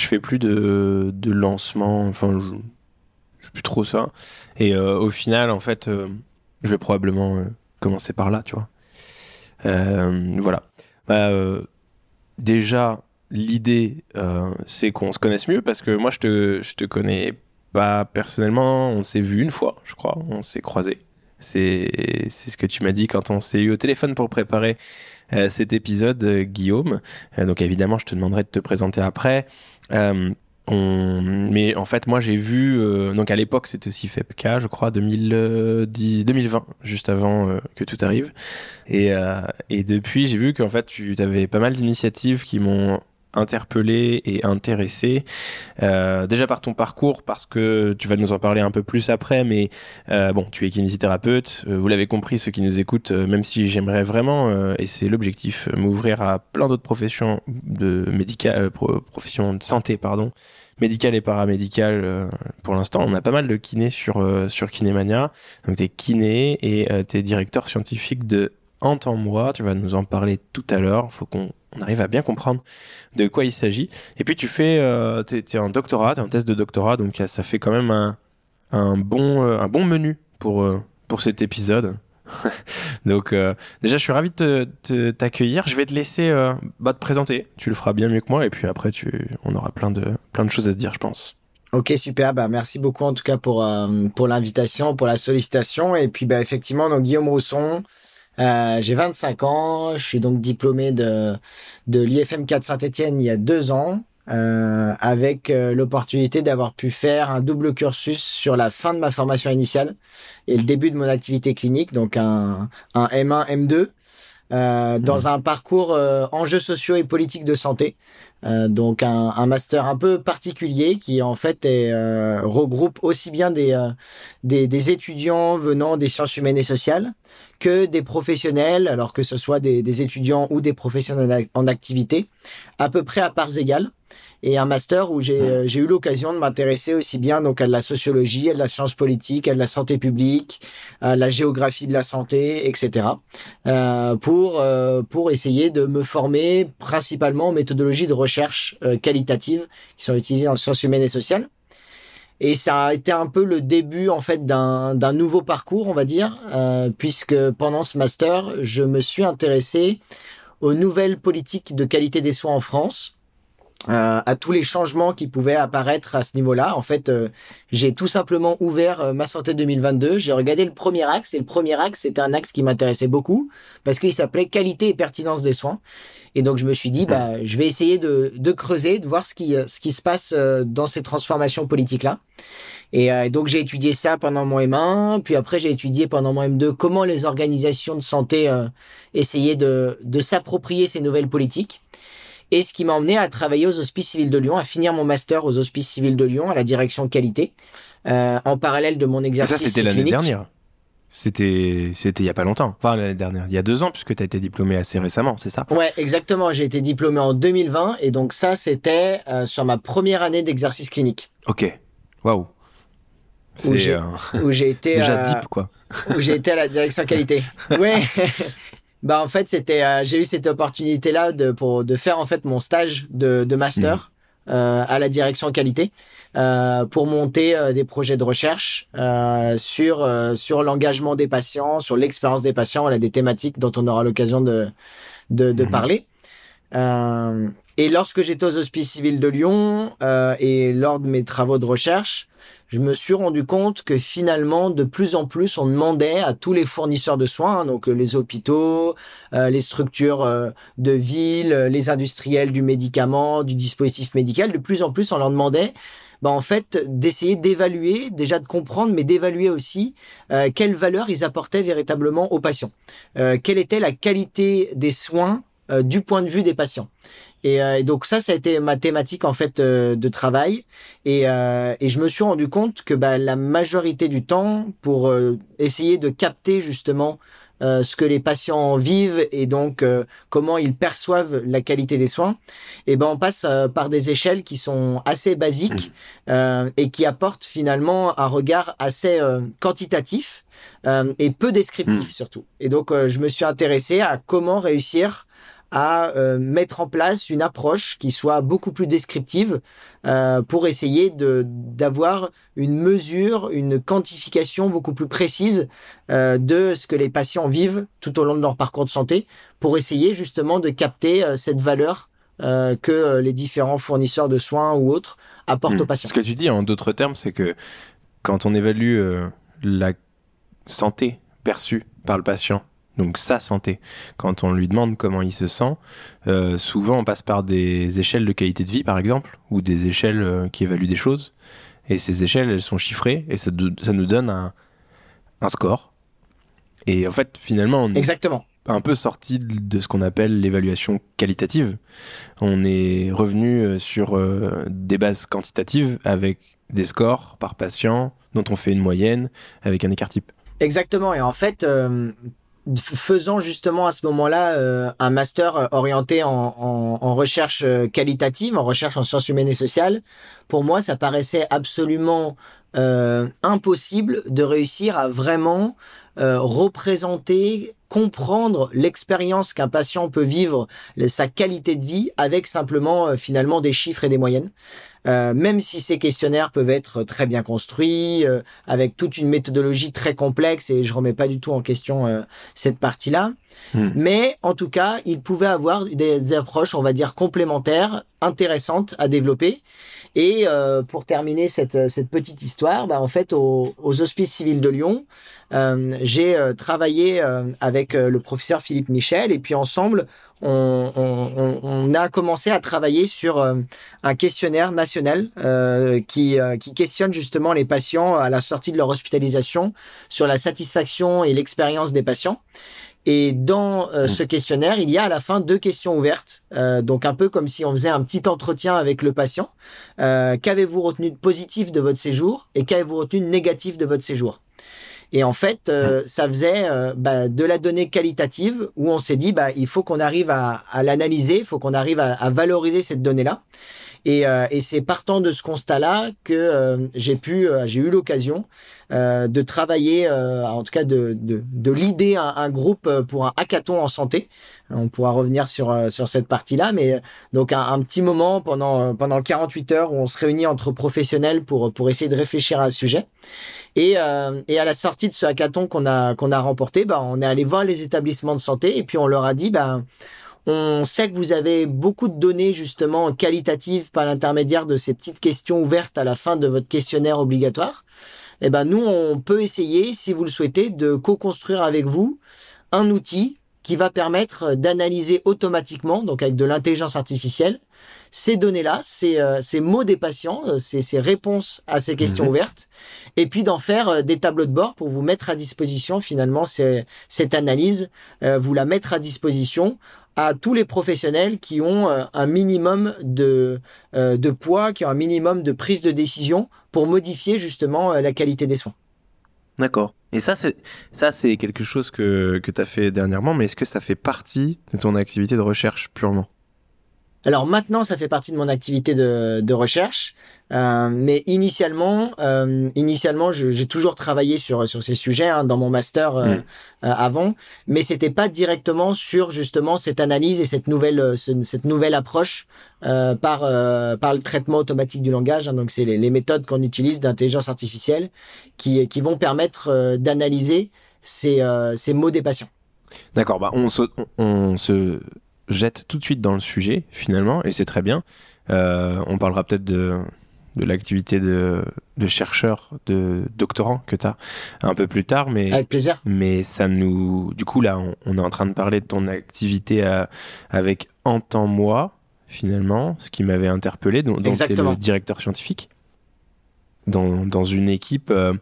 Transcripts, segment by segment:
je fais plus de, de lancement, enfin, je, je fais plus trop ça. Et euh, au final, en fait, euh, je vais probablement euh, commencer par là, tu vois. Voilà. Bah, déjà, l'idée, c'est qu'on se connaisse mieux parce que moi, je te, je te connais pas personnellement. On s'est vu une fois, je crois. On s'est croisés. C'est, ce que tu m'as dit quand on s'est eu au téléphone pour préparer cet épisode, euh, Guillaume. Euh, donc évidemment, je te demanderai de te présenter après. Euh, on... Mais en fait, moi, j'ai vu. euh, donc à l'époque, c'était aussi FEPK, je crois, 2010, 2020, juste avant euh, que tout arrive. Et, euh, et depuis, j'ai vu qu'en fait, tu avais pas mal d'initiatives qui m'ont interpellé et intéressé. Euh, déjà par ton parcours, parce que tu vas nous en parler un peu plus après, mais euh, bon, tu es kinésithérapeute. euh, vous l'avez compris, ceux qui nous écoutent, euh, même si j'aimerais vraiment, et c'est l'objectif, m'ouvrir à plein d'autres professions de médical, euh, pro- professions de santé, pardon, médicales et paramédicales. euh, pour l'instant, on a pas mal de kinés sur euh, sur Kinémania. Donc t'es kiné et t'es directeur scientifique de Entends-moi. Tu vas nous en parler tout à l'heure. Faut qu'on on arrive à bien comprendre de quoi il s'agit. Et puis tu fais, euh, t'es, t'es en doctorat, t'es en thèse de doctorat, donc ça fait quand même un, euh, bon menu pour euh, pour cet épisode. donc euh, déjà, je suis ravi de t'accueillir. Je vais te laisser bah, te présenter. Tu le feras bien mieux que moi, et puis après, on aura plein de plein de choses à se dire, je pense. Ok super, bah merci beaucoup en tout cas pour pour l'invitation, pour la sollicitation et puis bah effectivement donc Guillaume Rousson, euh, j'ai 25 ans, je suis donc diplômé de de l'IFM 4 Saint-Étienne il y a deux ans euh, avec euh, l'opportunité d'avoir pu faire un double cursus sur la fin de ma formation initiale et le début de mon activité clinique donc un un M1 M2 euh, dans un parcours euh, enjeux sociaux et politiques de santé. Euh, donc un, un master un peu particulier qui en fait est, euh, regroupe aussi bien des, euh, des des étudiants venant des sciences humaines et sociales que des professionnels, alors que ce soit des, des étudiants ou des professionnels en activité, à peu près à parts égales. Et un master où j'ai euh, eu l'occasion de m'intéresser aussi bien donc à de la sociologie, à de la science politique, à de la santé publique, à la géographie de la santé, etc. Euh, pour euh, pour essayer de me former principalement en méthodologie de recherche euh, qualitative qui sont utilisées en sciences humaines et sociales. Et ça a été un peu le début en fait d'un d'un nouveau parcours, on va dire, euh, puisque pendant ce master, je me suis intéressé aux nouvelles politiques de qualité des soins en France, euh, à tous les changements qui pouvaient apparaître à ce niveau-là. En fait, euh, j'ai tout simplement ouvert euh, ma santé 2022. J'ai regardé le premier axe et le premier axe c'était un axe qui m'intéressait beaucoup parce qu'il s'appelait qualité et pertinence des soins. Et donc je me suis dit bah je vais essayer de, de creuser, de voir ce qui ce qui se passe euh, dans ces transformations politiques là. Et euh, donc j'ai étudié ça pendant mon M1, puis après j'ai étudié pendant mon M2 comment les organisations de santé euh, essayaient de de s'approprier ces nouvelles politiques. Et ce qui m'a emmené à travailler aux Hospices civils de Lyon, à finir mon master aux Hospices civils de Lyon à la direction qualité, euh, en parallèle de mon Et exercice ça, c'était l'année clinique. dernière. C'était, c'était il y a pas longtemps. Enfin, l'année dernière. Il y a deux ans, puisque tu as été diplômé assez récemment, c'est ça? Ouais, exactement. J'ai été diplômé en 2020 et donc ça, c'était euh, sur ma première année d'exercice clinique. Ok. Waouh. où j'ai où j'ai été déjà deep quoi. Où j'ai été à la direction qualité. ouais. Bah en fait c'était j'ai eu cette opportunité là de pour de faire en fait mon stage de de master. Mm. Euh, à la direction qualité euh, pour monter euh, des projets de recherche sur sur l'engagement des patients, sur l'expérience des patients, voilà des thématiques dont on aura l'occasion de de, de mhm. parler. et lorsque j'étais aux Hospices civils de Lyon et lors de mes travaux de recherche, je me suis rendu compte que finalement, de plus en plus, on demandait à tous les fournisseurs de soins, donc euh, les hôpitaux, euh, les structures euh, de ville, les industriels du médicament, du dispositif médical, de plus en plus, on leur demandait bah, en fait d'essayer d'évaluer, déjà de comprendre, mais d'évaluer aussi quelle valeur ils apportaient véritablement aux patients. quelle était la qualité des soins du point de vue des patients. Euh, et, donc ça, ça a été ma thématique en fait euh, de travail. Et, euh, et, je me suis rendu compte que bah, la majorité du temps, pour essayer de capter justement ce que les patients vivent et donc comment ils perçoivent la qualité des soins, et eh ben on passe par des échelles qui sont assez basiques mmh. et qui apportent finalement un regard assez quantitatif et peu descriptif mmh. surtout. Et donc je me suis intéressé à comment réussir à euh, mettre en place une approche qui soit beaucoup plus descriptive euh, pour essayer de d'avoir une mesure, une quantification beaucoup plus précise euh, de ce que les patients vivent tout au long de leur parcours de santé, pour essayer justement de capter cette valeur que les différents fournisseurs de soins ou autres apportent hmm. aux patients. Ce que tu dis en d'autres termes, c'est que quand on évalue la santé perçue par le patient donc sa santé. Quand on lui demande comment il se sent, euh, souvent on passe par des échelles de qualité de vie, par exemple, ou des échelles euh, qui évaluent des choses. Et ces échelles, elles sont chiffrées et ça, nous donne un, score. Et en fait, finalement, on Exactement. est un peu sorti de ce qu'on appelle l'évaluation qualitative. On est revenu euh, sur des bases quantitatives avec des scores par patient dont on fait une moyenne avec un écart type. Exactement. Et en fait, faisant justement à ce moment-là euh, un master orienté en, recherche euh, qualitative, en recherche en sciences humaines et sociales, pour moi, ça paraissait absolument euh, impossible de réussir à vraiment représenter, comprendre l'expérience qu'un patient peut vivre, sa qualité de vie, avec simplement finalement des chiffres et des moyennes. Euh, même si ces questionnaires peuvent être très bien construits, euh, avec toute une méthodologie très complexe, et je remets pas du tout en question euh, cette partie-là. Hmm. Mais en tout cas, ils pouvaient avoir des approches, on va dire, complémentaires, intéressantes à développer. Et pour terminer cette, cette petite histoire, bah, en fait, aux, aux Hospices civils de Lyon, j'ai travaillé avec le professeur Philippe Michel, et puis ensemble, on, a commencé à travailler sur euh, un questionnaire national euh, qui, euh, qui questionne justement les patients à la sortie de leur hospitalisation sur la satisfaction et l'expérience des patients. Et dans mmh. ce questionnaire, il y a à la fin deux questions ouvertes, donc un peu comme si on faisait un petit entretien avec le patient. qu'avez-vous retenu de positif de votre séjour et qu'avez-vous retenu de négatif de votre séjour? Et en fait, euh, ça faisait euh, bah, de la donnée qualitative où on s'est dit, bah, il faut qu'on arrive à, à l'analyser, il faut qu'on arrive à, à, valoriser cette donnée-là. Et, euh, et c'est partant de ce constat-là que j'ai pu, j'ai eu l'occasion de travailler, en tout cas de, de, de l'idée un, un, groupe pour un hackathon en santé. On pourra revenir sur sur cette partie-là, mais donc un, un, petit moment pendant pendant 48 heures où on se réunit entre professionnels pour pour essayer de réfléchir à un sujet. Et, euh, et à la sortie de ce hackathon qu'on a qu'on a remporté, bah, on est allé voir les établissements de santé et puis on leur a dit, bah, on sait que vous avez beaucoup de données justement qualitatives par l'intermédiaire de ces petites questions ouvertes à la fin de votre questionnaire obligatoire. Eh ben nous, on peut essayer, si vous le souhaitez, de co-construire avec vous un outil qui va permettre d'analyser automatiquement, donc avec de l'intelligence artificielle, ces données-là, ces, euh, ces mots des patients, euh, ces, ces, réponses à ces questions mhm. ouvertes, et puis d'en faire euh, des tableaux de bord pour vous mettre à disposition finalement cette analyse, vous la mettre à disposition à tous les professionnels qui ont un minimum de, de poids, qui ont un minimum de prise de décision pour modifier justement la qualité des soins. D'accord. Et ça, c'est quelque chose que que as fait dernièrement, mais est-ce que ça fait partie de ton activité de recherche purement? Alors maintenant, ça fait partie de mon activité de, de recherche, euh, mais initialement, euh, initialement, j'ai toujours travaillé sur sur ces sujets hein, dans mon master euh, mm. euh, avant, mais c'était pas directement sur justement cette analyse et cette nouvelle euh, cette nouvelle approche par par le traitement automatique du langage. Hein, donc c'est les, les, méthodes qu'on utilise d'intelligence artificielle qui qui vont permettre d'analyser ces ces mots des patients. D'accord, bah on se, on se jette tout de suite dans le sujet, finalement, et c'est très bien. Euh, on parlera peut-être de, de l'activité de, de chercheur, de doctorant que tu as un peu plus tard. Mais, Avec plaisir. Mais ça nous. Du coup, là, on, est en train de parler de ton activité à, avec Entends-moi, finalement, ce qui m'avait interpellé, dont, tu es le directeur scientifique. Dans, dans une équipe. Euh,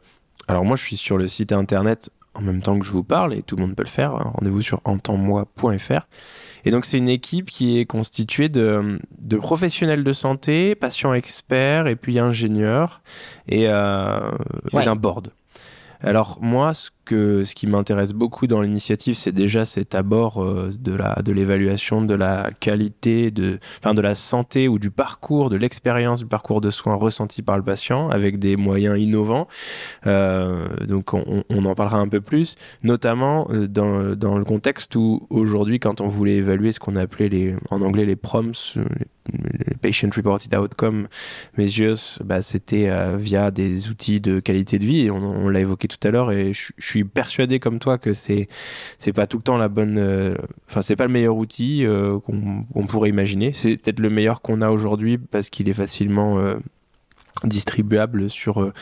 alors, moi, je suis sur le site internet en même temps que je vous parle, et tout le monde peut le faire. Rendez-vous sur entends-moi.fr. Et donc, c'est une équipe qui est constituée de, de, professionnels de santé, patients experts, et puis ingénieurs, et, euh, et d'un board. Alors moi, ce que ce qui m'intéresse beaucoup dans l'initiative, c'est déjà cet abord euh, de l'évaluation de la qualité de de la santé ou du parcours, de l'expérience du parcours de soins ressenti par le patient avec des moyens innovants. Euh, donc on, on, en parlera un peu plus, notamment euh, dans, dans le contexte où aujourd'hui, quand on voulait évaluer ce qu'on appelait les en anglais les PROMS, patient reported outcome measures, bah, c'était via des outils de qualité de vie on, l'a évoqué tout à l'heure et je, suis persuadé comme toi que c'est c'est pas tout le temps la bonne euh, enfin c'est pas le meilleur outil euh, qu'on pourrait imaginer. C'est peut-être le meilleur qu'on a aujourd'hui parce qu'il est facilement euh, distribuable sur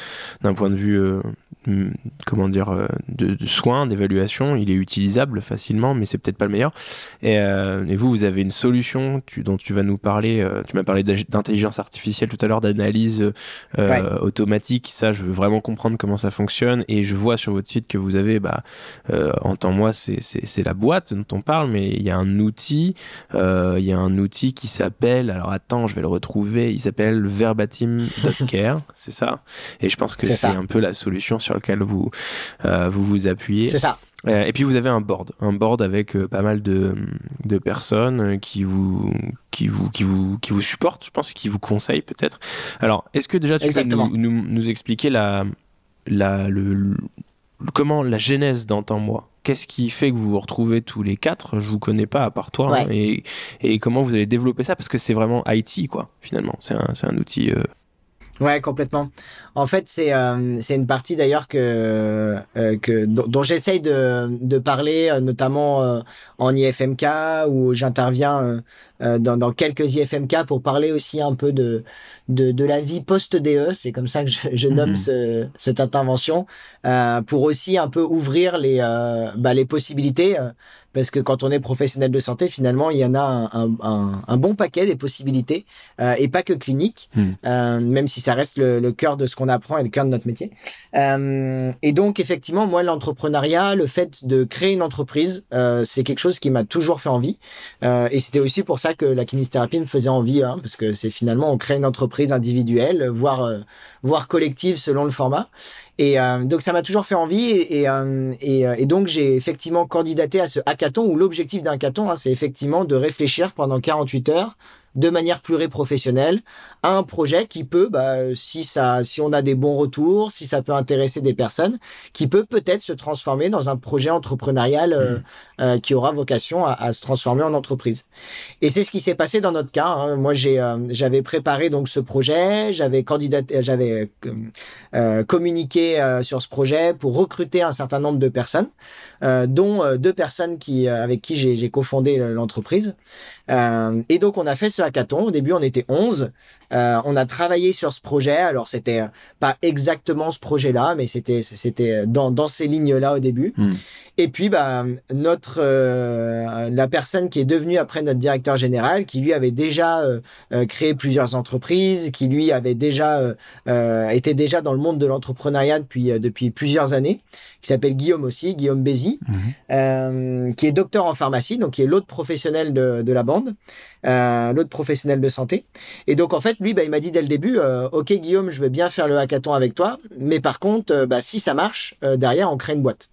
d'un point de vue Mm, comment dire euh, de, soins d'évaluation. Il est utilisable facilement mais c'est peut-être pas le meilleur. Et, euh, et, vous vous avez une solution tu, dont tu vas nous parler euh, tu m'as parlé d'intelligence artificielle tout à l'heure d'analyse automatique. Ça je veux vraiment comprendre comment ça fonctionne. Et je vois sur votre site que vous avez bah en moi c'est la boîte dont on parle mais il y a un outil il y a un outil qui s'appelle alors attends je vais le retrouver il s'appelle c'est ça et je pense que c'est un peu la solution sur lequel vous euh, vous, vous appuyez. C'est ça. Euh, et puis vous avez un board, un board avec euh, pas mal de, de personnes qui vous, qui, vous, qui, vous, qui vous supportent, je pense, qui vous conseillent peut-être. Alors, est-ce que déjà tu peux nous, nous, expliquer la, la, le, comment la genèse d'Entends-moi Qu'est-ce qui fait que vous vous retrouvez tous les quatre? Je vous connais pas à part toi. Hein, et, et, comment vous allez développer ça? Parce que c'est vraiment IT, quoi, finalement. C'est un, un, outil. Ouais, complètement. En fait, c'est euh, c'est une partie d'ailleurs que euh, que dont, j'essaye de de parler, euh, notamment en IFMK où j'interviens dans, dans quelques IFMK pour parler aussi un peu de de, de la vie post DE. C'est comme ça que je, je nomme mhm. ce, cette intervention pour aussi un peu ouvrir les bah, les possibilités parce que quand on est professionnel de santé, finalement, il y en a un, un, un bon paquet des possibilités, euh, et pas que clinique, euh, même si ça reste le, le cœur de ce qu'on apprend et le cœur de notre métier. Euh, et donc, effectivement, moi, l'entrepreneuriat, le fait de créer une entreprise, euh, c'est quelque chose qui m'a toujours fait envie. Euh, et c'était aussi pour ça que la kinésithérapie me faisait envie, hein, parce que c'est finalement, on crée une entreprise individuelle, voire, collective selon le format. Et donc ça m'a toujours fait envie et donc j'ai effectivement candidaté à ce hackathon où l'objectif d'un hackathon, hein, c'est effectivement de réfléchir pendant 48 heures de manière pluriprofessionnelle à un projet qui peut, bah, si ça, si on a des bons retours, si ça peut intéresser des personnes, qui peut peut-être se transformer dans un projet entrepreneurial euh, mmh. euh, qui aura vocation à, à, se transformer en entreprise. Et c'est ce qui s'est passé dans notre cas. Hein. Moi, j'ai, euh, j'avais préparé donc ce projet, j'avais candidaté, j'avais communiqué sur ce projet pour recruter un certain nombre de personnes, dont deux personnes qui, avec qui j'ai, j'ai cofondé l'entreprise. et donc, on a fait ce hackathon. Au début, on était 11. Euh, on a travaillé sur ce projet. Alors, c'était pas exactement ce projet-là, mais c'était c'était dans, dans ces lignes-là au début. Hmm. Et puis, bah, notre euh, la personne qui est devenue après notre directeur général, qui lui avait déjà euh, euh, créé plusieurs entreprises, qui lui avait déjà était déjà dans le monde de l'entrepreneuriat depuis depuis plusieurs années, qui s'appelle Guillaume aussi, Guillaume Bézi, mhm. qui est docteur en pharmacie, donc qui est l'autre professionnel de, de la bande, l'autre professionnel de santé. Et donc en fait, lui, bah, il m'a dit dès le début, euh, ok Guillaume, je veux bien faire le hackathon avec toi, mais par contre, euh, bah, si ça marche, euh, derrière, on crée une boîte.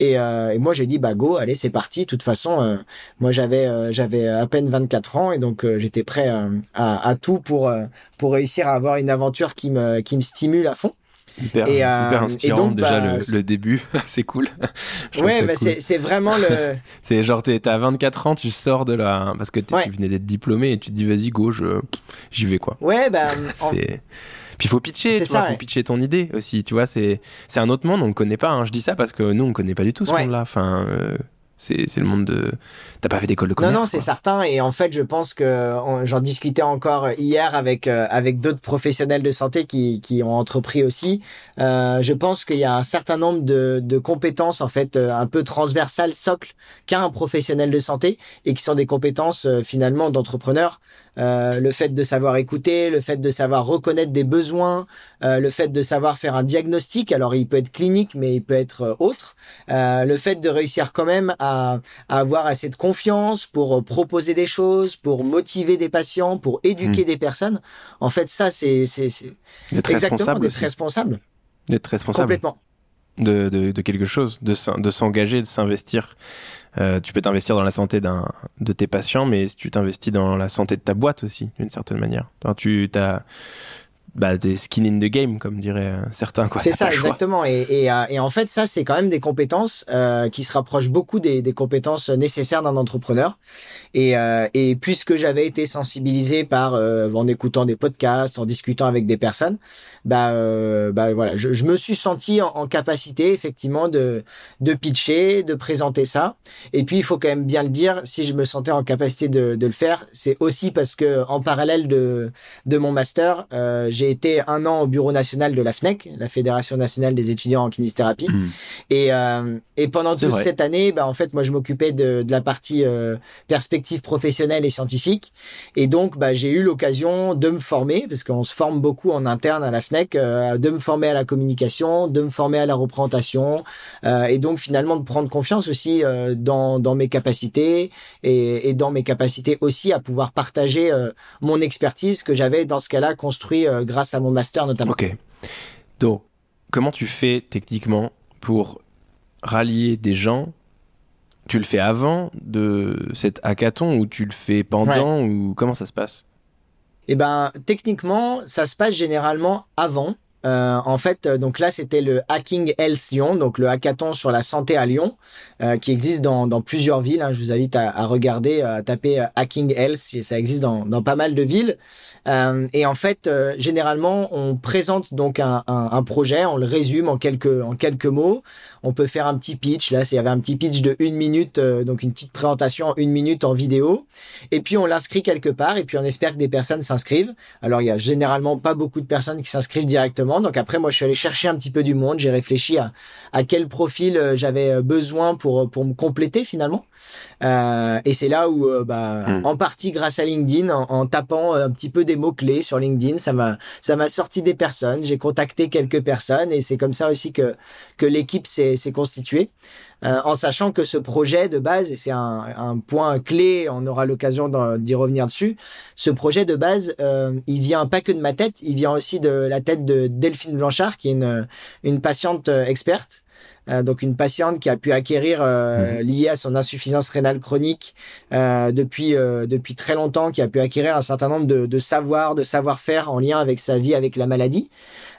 Et, et moi, j'ai dit, bah go, allez, c'est parti. De toute façon, moi, j'avais j'avais à peine 24 ans et donc j'étais prêt à, à, tout pour pour réussir à avoir une aventure qui me qui me stimule à fond. Hyper, et, hyper inspirant déjà bah, le, le, début, c'est cool. ouais, bah c'est vraiment le. c'est genre t'es à 24 ans, tu sors de là parce que tu venais d'être diplômé et tu te dis vas-y go, j'y vais quoi. Ouais bah. c'est. Puis il faut pitcher, tu vois, faut pitcher ton idée aussi, tu vois, c'est un autre monde, on ne connaît pas. Hein. Je dis ça parce que nous on connaît pas du tout ce monde-là. Enfin, euh, c'est le monde de. T'as pas fait d'école de commerce Non, non, c'est certain. Et en fait, je pense que j'en discutais encore hier avec euh, avec d'autres professionnels de santé qui qui ont entrepris aussi. Euh, je pense qu'il y a un certain nombre de de compétences en fait euh, un peu transversales, socles qu'a un professionnel de santé et qui sont des compétences euh, finalement d'entrepreneur. Euh, le fait de savoir écouter, le fait de savoir reconnaître des besoins, euh, le fait de savoir faire un diagnostic. Alors il peut être clinique, mais il peut être autre. le fait de réussir quand même à, à, avoir assez de confiance pour proposer des choses, pour motiver des patients, pour éduquer hmm. des personnes. En fait, ça c'est c'est exactement d'être responsable. D'être responsable. Complètement. De, de, de, quelque chose, de, s'engager, de s'investir. Euh, tu peux t'investir dans la santé d'un de tes patients, mais si tu t'investis dans la santé de ta boîte aussi, d'une certaine manière. tu as bah, des skin in the game, comme diraient euh, certains. C'est ça, exactement. Et, et, euh, et, en fait, ça, c'est quand même des compétences euh, qui se rapprochent beaucoup des, des compétences nécessaires d'un entrepreneur. Et, euh, et puisque j'avais été sensibilisé par en écoutant des podcasts, en discutant avec des personnes, bah, bah voilà, je, je, me suis senti en, en, capacité effectivement de de pitcher, de présenter ça. Et puis, il faut quand même bien le dire, si je me sentais en capacité de, de le faire, c'est aussi parce que en parallèle de de mon master, j'ai j'ai été un an au bureau national de la FNEC, la Fédération nationale des étudiants en kinésithérapie. Hmm. Et, euh, et pendant toute cette année, bah, en fait, moi, je m'occupais de, de, la partie euh, perspective professionnelle et scientifique. Et donc, bah, j'ai eu l'occasion de me former, parce qu'on se forme beaucoup en interne à la FNEC, euh, de me former à la communication, de me former à la représentation, euh, et donc finalement de prendre confiance aussi dans, dans mes capacités et, et, dans mes capacités aussi à pouvoir partager mon expertise que j'avais dans ce cas-là construit grâce à mon master notamment. Ok. Donc, comment tu fais techniquement pour rallier des gens? Tu le fais avant de cet hackathon ou tu le fais pendant ou comment ça se passe? Eh ben, techniquement, ça se passe généralement avant. Euh, en fait, euh, donc là, c'était le Hacking Health Lyon, donc le hackathon sur la santé à Lyon, euh, qui existe dans, dans plusieurs villes. Hein. Je vous invite à, à regarder, à taper Hacking Health, ça existe dans, dans pas mal de villes. Et en fait, généralement, on présente donc un, un, un, projet, on le résume en quelques en quelques mots. On peut faire un petit pitch. Là, il y avait un petit pitch de une minute, donc une petite présentation en une minute en vidéo. Et puis on l'inscrit quelque part, et puis on espère que des personnes s'inscrivent. Alors il y a généralement pas beaucoup de personnes qui s'inscrivent directement donc après, moi, je suis allé chercher un petit peu du monde. J'ai réfléchi à, à quel profil euh, j'avais euh, besoin pour euh, pour me compléter finalement. Euh, et c'est là où, bah, hmm. en partie grâce à LinkedIn, en, tapant un petit peu des mots clés sur LinkedIn, ça m'a ça m'a sorti des personnes. J'ai contacté quelques personnes et c'est comme ça aussi que que l'équipe s'est s'est constituée. Euh, en sachant que ce projet de base, et c'est un, un, point clé, on aura l'occasion d'y revenir dessus, ce projet de base, euh, il vient pas que de ma tête, il vient aussi de la tête de Delphine Blanchard, qui est une, une patiente euh, experte. donc une patiente qui a pu acquérir euh, mhm. liée à son insuffisance rénale chronique depuis depuis très longtemps, qui a pu acquérir un certain nombre de, de savoirs, de savoir-faire en lien avec sa vie, avec la maladie,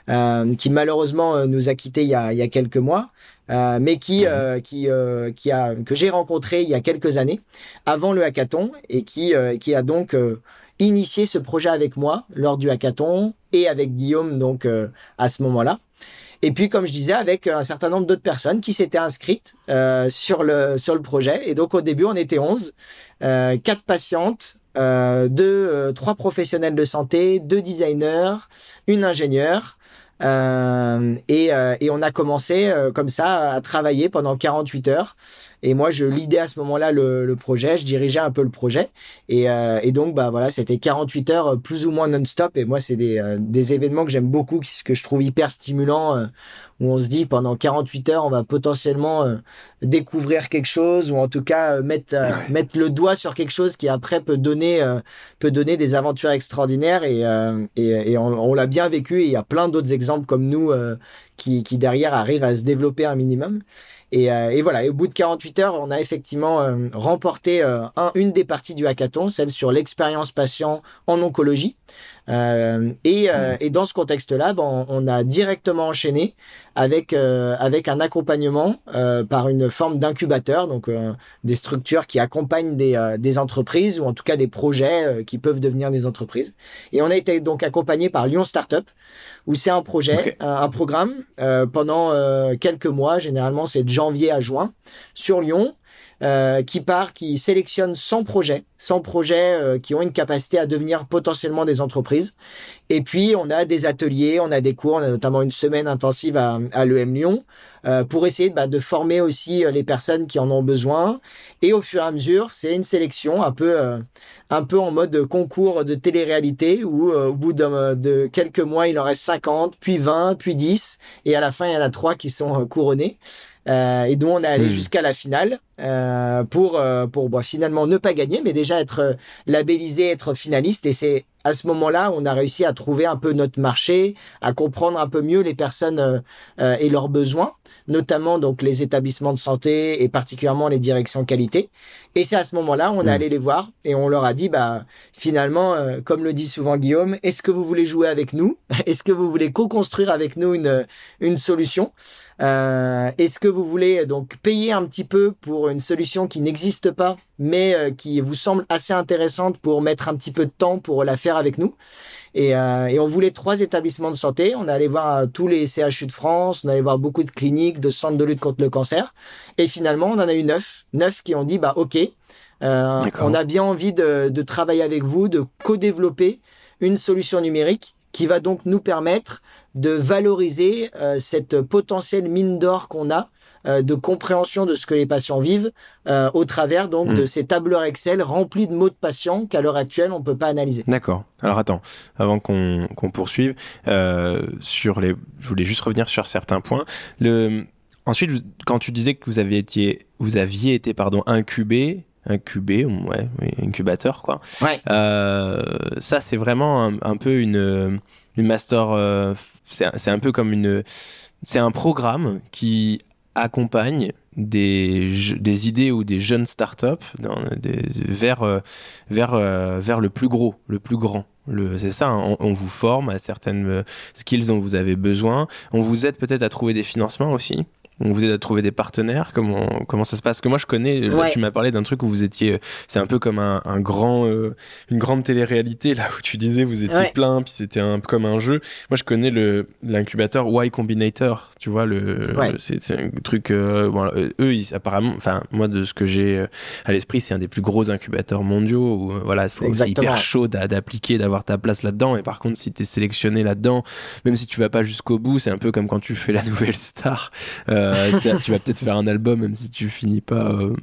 qui malheureusement nous a quittés il y a, il y a quelques mois. Euh, mais qui euh, qui euh, qui a que j'ai rencontré il y a quelques années avant le hackathon et qui qui a donc initié ce projet avec moi lors du hackathon et avec Guillaume donc à ce moment-là. Et puis, comme je disais, avec un certain nombre d'autres personnes qui s'étaient inscrites sur le sur le projet. Et donc, au début, on était 11, euh, quatre patientes, euh, deux, trois professionnels de santé, deux designers, une ingénieure, Euh, et, euh, et, on a commencé euh, comme ça à travailler pendant 48 heures. Et moi, je lidais à ce moment-là le, le, projet, je dirigeais un peu le projet. Et, et donc, bah voilà, c'était 48 heures plus ou moins non-stop. Et moi, c'est des, des événements que j'aime beaucoup, que je trouve hyper stimulants, où on se dit pendant 48 heures, on va potentiellement découvrir quelque chose, ou en tout cas mettre mettre le doigt sur quelque chose qui après peut donner peut donner des aventures extraordinaires. Et, et, et on, on l'a bien vécu. Et il y a plein d'autres exemples comme nous euh, qui, qui, derrière arrivent à se développer un minimum. Et, euh, et, voilà, et au bout de 48 heures, on a effectivement euh, remporté un, une des parties du hackathon, celle sur l'expérience patient en oncologie. Euh, et, euh, et, dans ce contexte-là, bon, on a directement enchaîné avec euh, avec un accompagnement par une forme d'incubateur, donc des structures qui accompagnent des, des entreprises ou en tout cas des projets qui peuvent devenir des entreprises. Et on a été donc accompagné par Lyon Startup, où c'est un projet, un, programme pendant quelques mois, généralement c'est de janvier à juin, sur Lyon. Euh, qui part, qui sélectionne 100 projets, 100 projets euh, qui ont une capacité à devenir potentiellement des entreprises. Et puis on a des ateliers, on a des cours, on a notamment une semaine intensive à, à l'EM Lyon euh, pour essayer bah, de former aussi les personnes qui en ont besoin. Et au fur et à mesure, c'est une sélection un peu, un peu en mode concours de télé-réalité où au bout de quelques mois, il en reste 50, puis 20, puis 10, et à la fin, il y en a trois qui sont couronnés. Euh, et dont on est allé hmm. jusqu'à la finale euh, pour euh, pour bah, finalement ne pas gagner, mais déjà être labellisé, être finaliste. Et c'est à ce moment-là, on a réussi à trouver un peu notre marché, à comprendre un peu mieux les personnes et leurs besoins, notamment donc les établissements de santé et particulièrement les directions qualité. Et c'est à ce moment-là, on est hmm. allé les voir et on leur a dit, bah finalement, comme le dit souvent Guillaume, est-ce que vous voulez jouer avec nous? Est-ce que vous voulez co-construire avec nous une une solution? Euh, Est-ce que vous voulez donc payer un petit peu pour une solution qui n'existe pas, mais euh, qui vous semble assez intéressante pour mettre un petit peu de temps pour la faire avec nous? Et, euh, et on voulait trois établissements de santé. On allait voir euh, tous les CHU de France, on allait voir beaucoup de cliniques, de centres de lutte contre le cancer. Et finalement, on en a eu neuf, neuf qui ont dit bah ok, euh, on a bien envie de, de travailler avec vous, de co-développer une solution numérique qui va donc nous permettre de valoriser euh, cette potentielle mine d'or qu'on a de compréhension de ce que les patients vivent euh, au travers donc de hmm. ces tableurs Excel remplis de mots de patients qu'à l'heure actuelle on peut pas analyser. D'accord. Alors attends, avant qu'on poursuive sur les, je voulais juste revenir sur certains points. Le ensuite, quand tu disais que vous aviez été, vous aviez été pardon incubé incubé, ouais, incubateur quoi. Ouais. Euh, ça c'est vraiment un, un, peu une une master, euh, c'est un peu comme une, c'est un programme qui accompagne des, idées ou des jeunes startups vers, euh, vers, euh, vers le plus gros, le plus grand. C'est ça, hein. on, on, vous forme à certaines skills dont vous avez besoin. On vous aide peut-être à trouver des financements aussi on vous aide à trouver des partenaires comment comment ça se passe? Que moi je connais tu m'as parlé d'un truc où vous étiez c'est un peu comme un, un grand euh, une grande télé-réalité là où tu disais vous étiez plein puis c'était un peu comme un jeu. Moi je connais le l'incubateur Y Combinator tu vois le c'est un truc euh, bon, euh, eux ils, apparemment enfin moi de ce que j'ai à l'esprit c'est un des plus gros incubateurs mondiaux où voilà faut c'est hyper chaud d'appliquer d'avoir ta place là-dedans. Et par contre si tu es sélectionné là-dedans même si tu vas pas jusqu'au bout c'est un peu comme quand tu fais la nouvelle star euh, tu vas peut-être faire un album même si tu finis pas euh,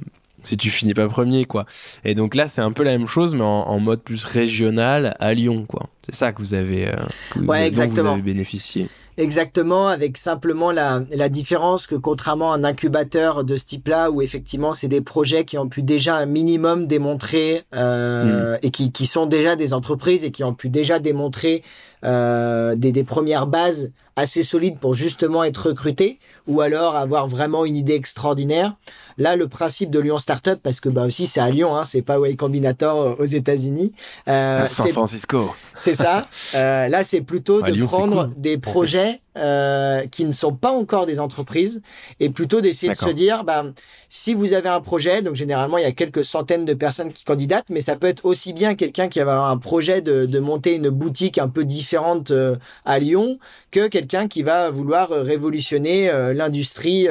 si tu finis pas premier quoi et donc là c'est un peu la même chose mais en, mode plus régional à Lyon quoi c'est ça que vous avez euh, ouais, exactement. vous avez bénéficié Exactement, avec simplement la, la différence que contrairement à un incubateur de ce type-là, où effectivement c'est des projets qui ont pu déjà un minimum démontrer euh, hmm. et qui, qui sont déjà des entreprises et qui ont pu déjà démontrer euh, des, des premières bases assez solides pour justement être recrutés, ou alors avoir vraiment une idée extraordinaire. Là, le principe de Lyon Startup, parce que bah aussi c'est à Lyon, hein, c'est pas Way Combinator euh, aux États-Unis. Euh, San Francisco. C'est ça. Euh, là, c'est plutôt de prendre des projets euh, qui ne sont pas encore des entreprises et plutôt d'essayer de se dire bah si vous avez un projet donc généralement il y a quelques centaines de personnes qui candidatent mais ça peut être aussi bien quelqu'un qui va avoir un projet de, de monter une boutique un peu différente euh, à Lyon que quelqu'un qui va vouloir révolutionner euh, l'industrie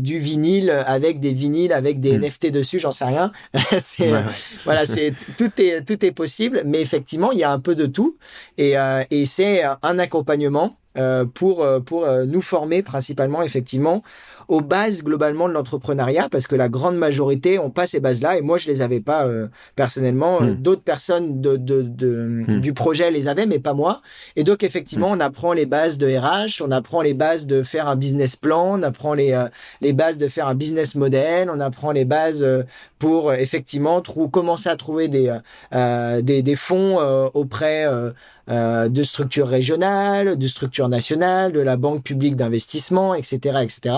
du vinyle avec des vinyles avec des hmm. NFT dessus j'en sais rien. C'est voilà c'est tout est tout est possible mais effectivement il y a un peu de tout. Et, et c'est un accompagnement euh, pour euh, pour euh, nous former principalement effectivement aux bases globalement de l'entrepreneuriat parce que la grande majorité ont pas ces bases-là et moi je les avais pas personnellement Hmm. d'autres personnes de, de, de Hmm. du projet les avaient mais pas moi et donc effectivement on apprend les bases de RH on apprend les bases de faire un business plan on apprend les euh, les bases de faire un business model on apprend les bases euh, pour euh, effectivement trou commencer à trouver des euh, euh, des, des fonds euh, auprès euh, de structures régionales, de structures nationales, de la banque publique d'investissement, etc., etc.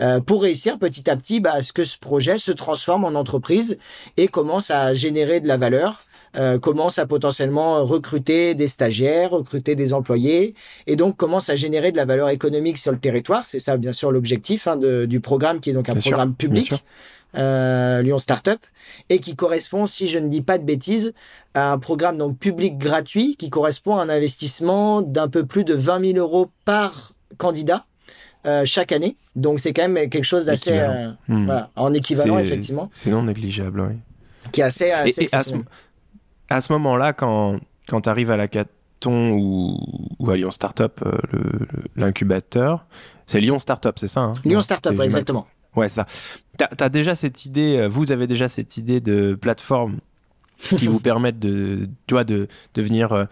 euh, pour réussir petit à petit bah, à ce que ce projet se transforme en entreprise et commence à générer de la valeur. Euh, commence à potentiellement recruter des stagiaires, recruter des employés, et donc commence à générer de la valeur économique sur le territoire. C'est ça, bien sûr, l'objectif hein, du programme qui est donc un Bien programme public euh, Lyon Startup et qui correspond, si je ne dis pas de bêtises, à un programme donc public gratuit qui correspond à un investissement d'un peu plus de 20 000 euros par candidat euh, chaque année. Donc c'est quand même quelque chose d'assez euh, Hmm. voilà, en équivalent effectivement, C'est non négligeable, oui. qui est assez, assez Et, et à ce, exceptionnel. À ce moment-là, quand, quand tu arrives à la Caton ou, ou à Lyon Startup, euh, l'incubateur, c'est Lyon Startup, c'est ça hein? Lyon Startup, ouais, exactement. Ouais, c'est ça. T'as as déjà cette idée, euh, vous avez déjà cette idée de plateforme qui vous permettent de, tu vois, de, de venir euh,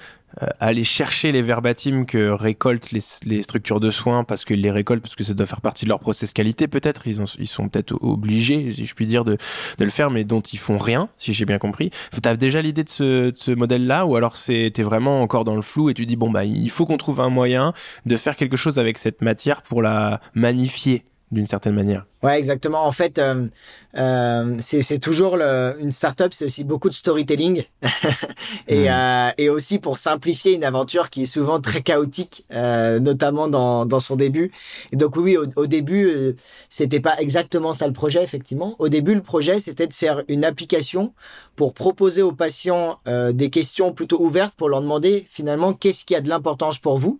aller chercher les verbatims que récoltent les, les structures de soins parce qu'ils les récoltent parce que ça doit faire partie de leur process qualité peut-être. Ils, ils sont peut-être obligés si je puis dire de, de le faire mais dont ils font rien si j'ai bien compris. T'as déjà l'idée de ce, de ce modèle là ou alors t'es vraiment encore dans le flou et tu dis bon bah il faut qu'on trouve un moyen de faire quelque chose avec cette matière pour la magnifier d'une certaine manière? Ouais, exactement. En fait, euh, euh, c'est toujours le, une startup, c'est aussi beaucoup de storytelling et, Mm. euh, et aussi pour simplifier une aventure qui est souvent très chaotique, euh, notamment dans, dans son début. Et donc oui, au, au début, euh, c'était pas exactement ça le projet, effectivement. Au début, le projet, c'était de faire une application pour proposer aux patients euh, des questions plutôt ouvertes pour leur demander finalement qu'est-ce qui a de l'importance pour vous?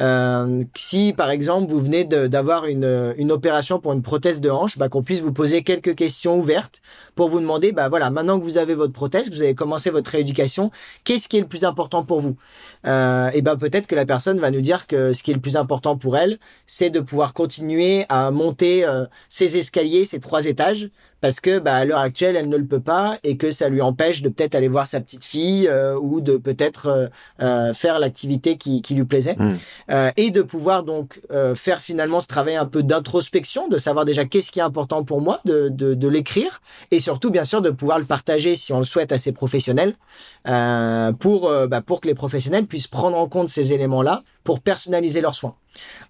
Euh, si par exemple vous venez d'avoir une, une opération pour une prothèse de hanche, bah, qu'on puisse vous poser quelques questions ouvertes pour vous demander, bah voilà, maintenant que vous avez votre prothèse, vous avez commencé votre rééducation, qu'est-ce qui est le plus important pour vous? Euh, Et ben peut-être que la personne va nous dire que ce qui est le plus important pour elle, c'est de pouvoir continuer à monter euh, ses escaliers, ces trois étages, parce que bah, à l'heure actuelle elle ne le peut pas et que ça lui empêche de peut-être aller voir sa petite fille euh, ou de peut-être euh, euh, faire l'activité qui, qui lui plaisait Mm. Euh, et de pouvoir donc euh, faire finalement ce travail un peu d'introspection, de savoir déjà qu'est-ce qui est important pour moi, de, de, de l'écrire et surtout bien sûr de pouvoir le partager si on le souhaite à ses professionnels euh, pour bah, pour que les professionnels puissent prendre en compte ces éléments-là pour personnaliser leurs soins.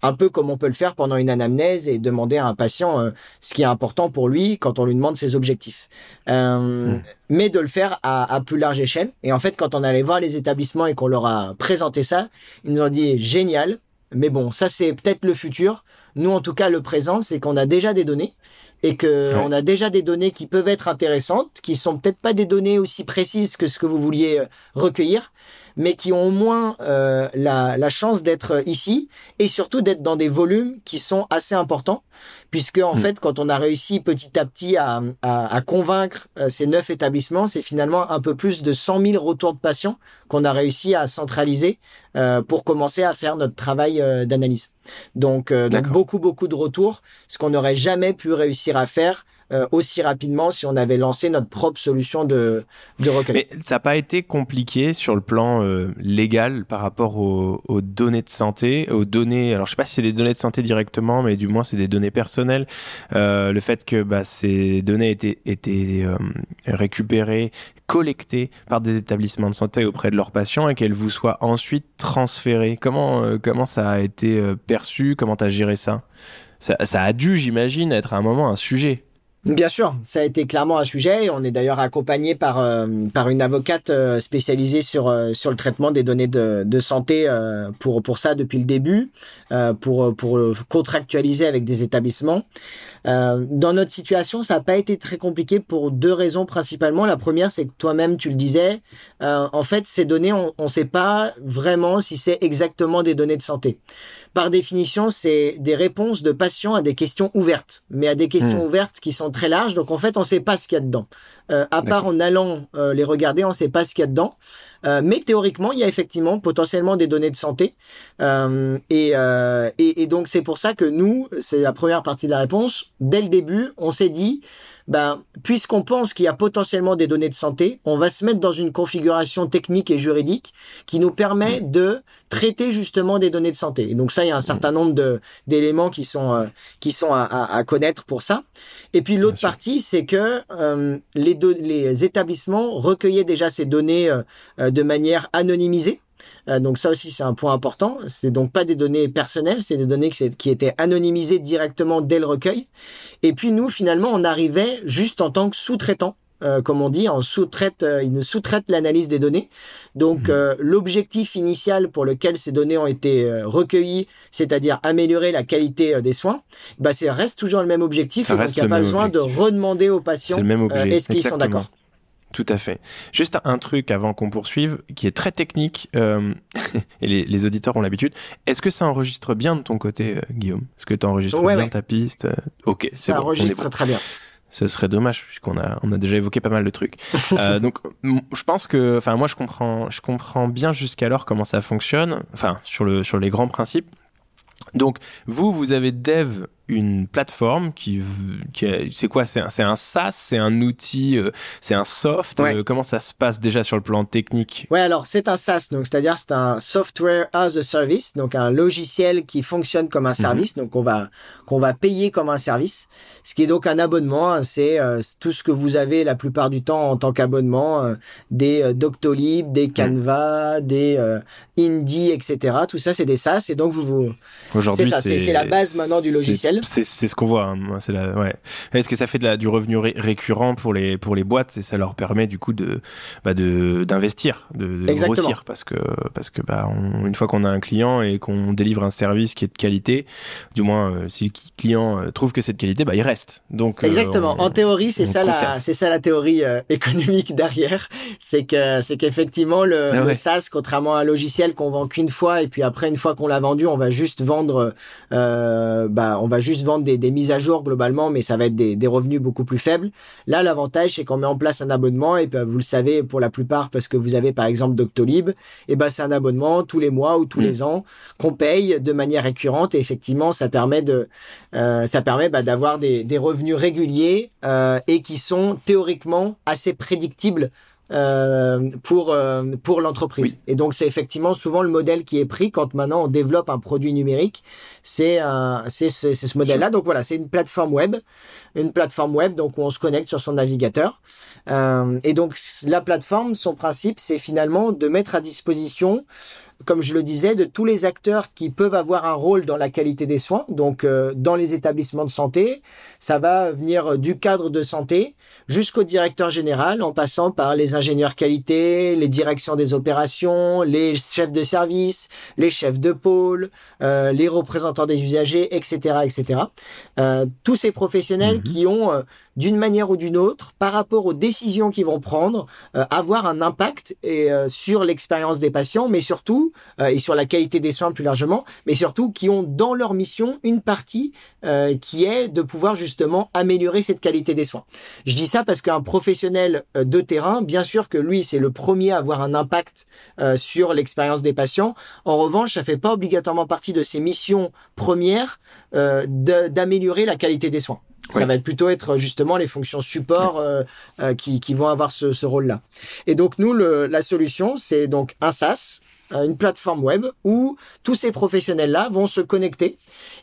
Un peu comme on peut le faire pendant une anamnèse et demander à un patient euh, ce qui est important pour lui quand on lui demande ses objectifs. Euh, Mm. Mais de le faire à, à plus large échelle. Et en fait, quand on allait voir les établissements et qu'on leur a présenté ça, ils nous ont dit génial. Mais bon, ça c'est peut-être le futur. Nous, en tout cas, le présent, c'est qu'on a déjà des données et que Ouais. on a déjà des données qui peuvent être intéressantes, qui sont peut-être pas des données aussi précises que ce que vous vouliez euh, recueillir, mais qui ont au moins euh, la, la chance d'être ici et surtout d'être dans des volumes qui sont assez importants, puisque en Mm. fait, quand on a réussi petit à petit à, à, à convaincre euh, ces neuf établissements, c'est finalement un peu plus de 100 000 retours de patients qu'on a réussi à centraliser euh, pour commencer à faire notre travail euh, d'analyse. Donc, euh, donc beaucoup beaucoup de retours, ce qu'on n'aurait jamais pu réussir à faire euh, aussi rapidement si on avait lancé notre propre solution de de recueil. Mais ça n'a pas été compliqué sur le plan euh, légal par rapport aux, aux données de santé, aux données. Alors je sais pas si c'est des données de santé directement, mais du moins c'est des données personnelles. Euh, le fait que bah, ces données étaient, étaient euh, récupérées, collectées par des établissements de santé auprès de leurs patients et qu'elles vous soient ensuite transférées. Comment euh, comment ça a été euh, perçu? Comment t'as géré ça, ça Ça a dû, j'imagine, être à un moment un sujet. Bien sûr, ça a été clairement un sujet. On est d'ailleurs accompagné par euh, par une avocate euh, spécialisée sur euh, sur le traitement des données de, santé pour pour ça depuis le début, pour pour contractualiser avec des établissements. Dans notre situation, ça n'a pas été très compliqué pour deux raisons principalement. La première, c'est que toi-même tu le disais, en fait, ces données, on ne sait pas vraiment si c'est exactement des données de santé. Par définition, c'est des réponses de patients à des questions ouvertes, mais à des questions Hmm. ouvertes qui sont très larges, donc en fait, on ne sait pas ce qu'il y a dedans. Euh, à part en allant euh, les regarder, on ne sait pas ce qu'il y a dedans. Euh, mais théoriquement, il y a effectivement potentiellement des données de santé. Euh, et, et, et, donc, c'est pour ça que nous, c'est la première partie de la réponse. Dès le début, on s'est dit, ben, puisqu'on pense qu'il y a potentiellement des données de santé, on va se mettre dans une configuration technique et juridique qui nous permet mmh. de traiter justement des données de santé. Et donc ça, il y a un certain nombre de d'éléments qui sont euh, qui sont à, à, connaître pour ça. Et puis l'autre partie, c'est que euh, les, les établissements recueillaient déjà ces données euh, de manière anonymisée. Euh, donc ça aussi c'est un point important. C'est donc pas des données personnelles, c'est des données qui, étaient anonymisées directement dès le recueil. Et puis nous finalement on arrivait juste en tant que sous-traitant. Euh, comme on dit, en sous-traite, euh, ils sous-traitent l'analyse des données. Donc mmh. l'objectif initial pour lequel ces données ont été recueillies, c'est-à-dire améliorer la qualité des soins, bah c'est reste toujours le même objectif. donc il n'y a pas besoin de redemander aux patients est-ce qu'ils sont d'accord. Tout à fait. Juste un truc avant qu'on poursuive, qui est très technique, euh, et les, auditeurs ont l'habitude. Est-ce que ça enregistre bien de ton côté, euh, Guillaume? Est-ce que tu enregistres bien ta piste? Euh, Ok, c'est bon. Ça enregistre très bien. Ce serait dommage puisqu'on a on a déjà évoqué pas mal de trucs. donc je pense que enfin moi je comprends je comprends bien jusqu'alors comment ça fonctionne. Enfin sur le sur les grands principes. Donc vous vous avez dev une plateforme qui, qui c'est quoi? C'est un, un, SaaS, c'est un outil, euh, c'est un soft? Euh, comment ça se passe déjà sur le plan technique? Ouais, alors c'est un SaaS, donc c'est-à-dire c'est un software as a service, donc un logiciel qui fonctionne comme un mhm. service, donc on va qu'on va payer comme un service, ce qui est donc un abonnement. Hein, c'est euh, tout ce que vous avez la plupart du temps en tant qu'abonnement, des Doctolib, des mhm. Canva, des Indie, etc. Tout ça c'est des SaaS et donc vous vous Aujourd'hui, c'est ça, c'est la base maintenant du logiciel. C'est ce qu'on voit. Hein. C'est la, ouais. Est-ce que ça fait de la, du revenu récurrent pour les pour les boîtes et ça leur permet du coup de bah de d'investir, de, de grossir parce que parce que bah une fois qu'on a un client et qu'on délivre un service qui est de qualité, du moins euh, si le client euh, trouve que c'est de qualité, bah il reste. Donc euh, exactement. en théorie, c'est ça la c'est ça la théorie économique derrière, c'est que c'est qu'effectivement le, ah le SaaS, contrairement à un logiciel qu'on vend qu'une fois et puis après une fois qu'on l'a vendu, on va juste vendre, bah on va juste vendre des, des, mises à jour globalement, mais ça va être des, des revenus beaucoup plus faibles. Là, l'avantage, c'est qu'on met en place un abonnement, et ben, vous le savez pour la plupart, parce que vous avez par exemple Doctolib, et ben c'est un abonnement tous les mois ou tous les mm. ans qu'on paye de manière récurrente, et effectivement, ça permet de, euh, ça permet bah, d'avoir des, des, revenus réguliers euh, et qui sont théoriquement assez prédictibles euh, pour euh, pour l'entreprise. Et donc c'est effectivement souvent le modèle qui est pris quand maintenant on développe un produit numérique. C'est c'est c'est ce modèle-là. Donc voilà, c'est une plateforme web, une plateforme web donc où on se connecte sur son navigateur. Euh, et donc la plateforme, son principe, c'est finalement de mettre à disposition comme je le disais, de tous les acteurs qui peuvent avoir un rôle dans la qualité des soins. Donc, euh, dans les établissements de santé, ça va venir du cadre de santé jusqu'au directeur général, en passant par les ingénieurs qualité, les directions des opérations, les chefs de service, les chefs de pôle, euh, les représentants des usagers, etc., etc. Tous ces professionnels mhm. qui ont euh, d'une manière ou d'une autre, par rapport aux décisions qu'ils vont prendre, euh, avoir un impact et, euh, sur l'expérience des patients, mais surtout, euh, et sur la qualité des soins plus largement, mais surtout qui ont dans leur mission une partie qui est de pouvoir justement améliorer cette qualité des soins. Je dis ça parce qu'un professionnel de terrain, bien sûr que lui, c'est le premier à avoir un impact sur l'expérience des patients. En revanche, ça fait pas obligatoirement partie de ses missions premières d'améliorer la qualité des soins. Ça va être plutôt être justement les fonctions support euh, euh, qui, qui, vont avoir ce, ce rôle-là. Et donc nous, le, la solution, c'est donc un SaaS, euh, une plateforme web où tous ces professionnels-là vont se connecter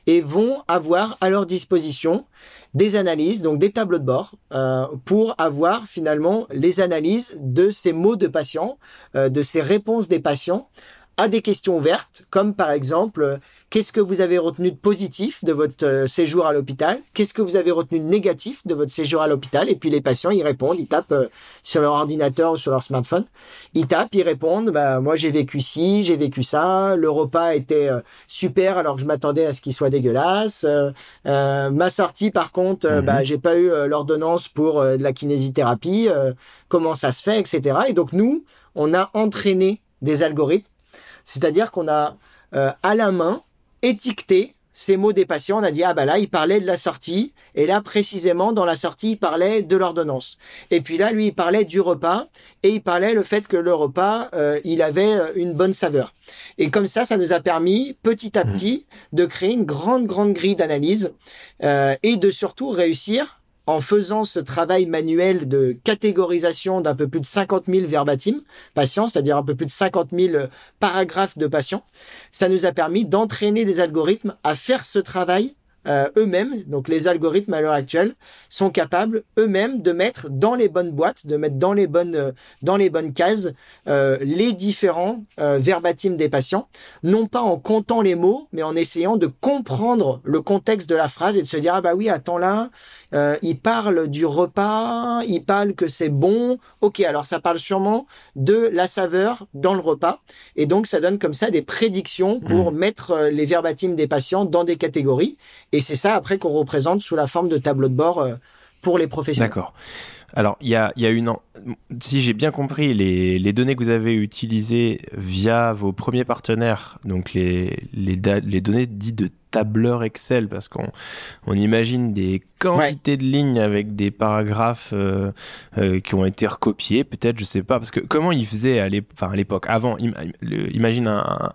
et vont avoir à leur disposition des analyses, donc des tableaux de bord, euh, pour avoir finalement les analyses de ces mots de patients, euh, de ces réponses des patients à des questions ouvertes, comme par exemple Qu'est-ce que vous avez retenu de positif de votre euh, séjour à l'hôpital? Qu'est-ce que vous avez retenu de négatif de votre séjour à l'hôpital? Et puis les patients, ils répondent, ils tapent euh, sur leur ordinateur ou sur leur smartphone. Ils tapent, ils répondent, bah, moi j'ai vécu ci, j'ai vécu ça, le repas était euh, super alors que je m'attendais à ce qu'il soit dégueulasse. ma sortie par contre, mhm. bah, j'ai pas eu l'ordonnance pour de la kinésithérapie, comment ça se fait, etc. Et donc nous, on a entraîné des algorithmes, c'est-à-dire qu'on a à la main étiqueter ces mots des patients, on a dit ah bah là il parlait de la sortie et là précisément dans la sortie il parlait de l'ordonnance. Et puis là lui il parlait du repas et il parlait le fait que le repas euh, il avait euh, une bonne saveur. Et comme ça ça nous a permis petit à mmh. petit de créer une grande grande grille d'analyse euh, et de surtout réussir en faisant ce travail manuel de catégorisation d'un peu plus de 50 000 verbatim patients, c'est-à-dire un peu plus de 50 000 paragraphes de patients, ça nous a permis d'entraîner des algorithmes à faire ce travail euh, eux-mêmes, donc les algorithmes à l'heure actuelle, sont capables eux-mêmes de mettre dans les bonnes boîtes, de mettre dans les bonnes euh, dans les bonnes cases euh, les différents verbatims des patients, non pas en comptant les mots, mais en essayant de comprendre le contexte de la phrase et de se dire ah bah oui attends là il parle du repas, il parle que c'est bon, ok alors ça parle sûrement de la saveur dans le repas. Et donc ça donne comme ça des prédictions pour mmh. mettre les verbatims des patients dans des catégories et c'est ça après qu'on représente sous la forme de tableau de bord euh, pour les professionnels. D'accord. Alors, il y a, y a, une. Si j'ai bien compris, les, les, données que vous avez utilisées via vos premiers partenaires, donc les, les, les données dites de tableur Excel parce qu'on on imagine des quantités de lignes avec des paragraphes euh, euh, qui ont été recopiés, peut-être, je sais pas, parce que comment ils faisaient à l'époque, avant, imagine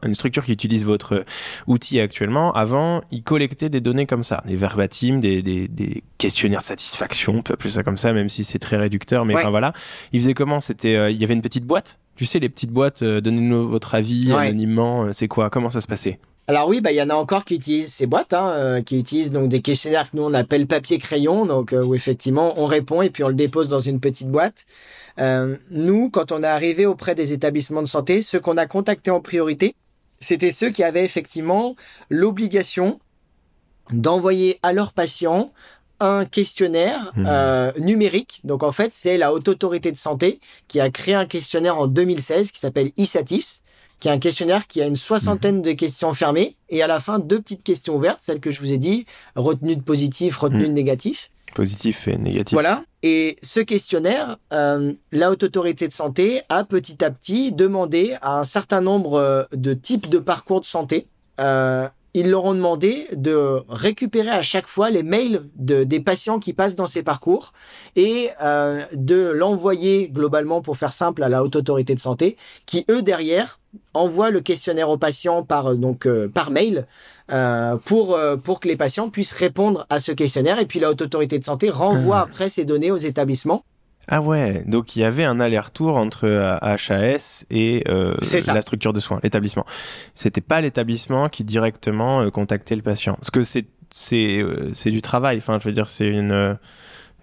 une structure qui utilise votre outil actuellement, avant, ils collectaient des données comme ça, des verbatim, des, des, des questionnaires de satisfaction, on peut appeler ça comme ça, même si c'est très réducteur, mais enfin voilà, ils faisaient comment? C'était, euh, il y avait une petite boîte. Tu sais, les petites boîtes, donnez-nous votre avis anonymement, c'est quoi? Comment ça se passait? Alors oui, bah il y en a encore qui utilisent ces boîtes, hein, euh, qui utilisent donc des questionnaires que nous on appelle papier crayon, donc euh, où effectivement on répond et puis on le dépose dans une petite boîte. Euh, nous, quand on est arrivé auprès des établissements de santé, ceux qu'on a contactés en priorité, c'était ceux qui avaient effectivement l'obligation d'envoyer à leurs patients un questionnaire mmh. numérique. Donc en fait, c'est la haute autorité de santé qui a créé un questionnaire en 2016 qui s'appelle ISATIS qui est un questionnaire qui a une soixantaine mhm. de questions fermées et à la fin deux petites questions ouvertes, celles que je vous ai dit, retenue de positif, retenue de mhm. négatif. Positif et négatif. Voilà. Et ce questionnaire, euh, la haute autorité de santé a petit à petit demandé à un certain nombre euh, de types de parcours de santé euh, ils leur ont demandé de récupérer à chaque fois les mails de, des patients qui passent dans ces parcours et euh, de l'envoyer globalement, pour faire simple, à la haute autorité de santé, qui eux derrière envoient le questionnaire aux patients par donc euh, par mail euh, pour pour que les patients puissent répondre à ce questionnaire et puis la haute autorité de santé renvoie mmh. après ces données aux établissements ah ouais, donc il y avait un aller-retour entre HAS euh, et euh, la structure de soins, l'établissement. C'était pas l'établissement qui directement euh, contactait le patient, parce que c'est c'est c'est du travail. Enfin, je veux dire, c'est une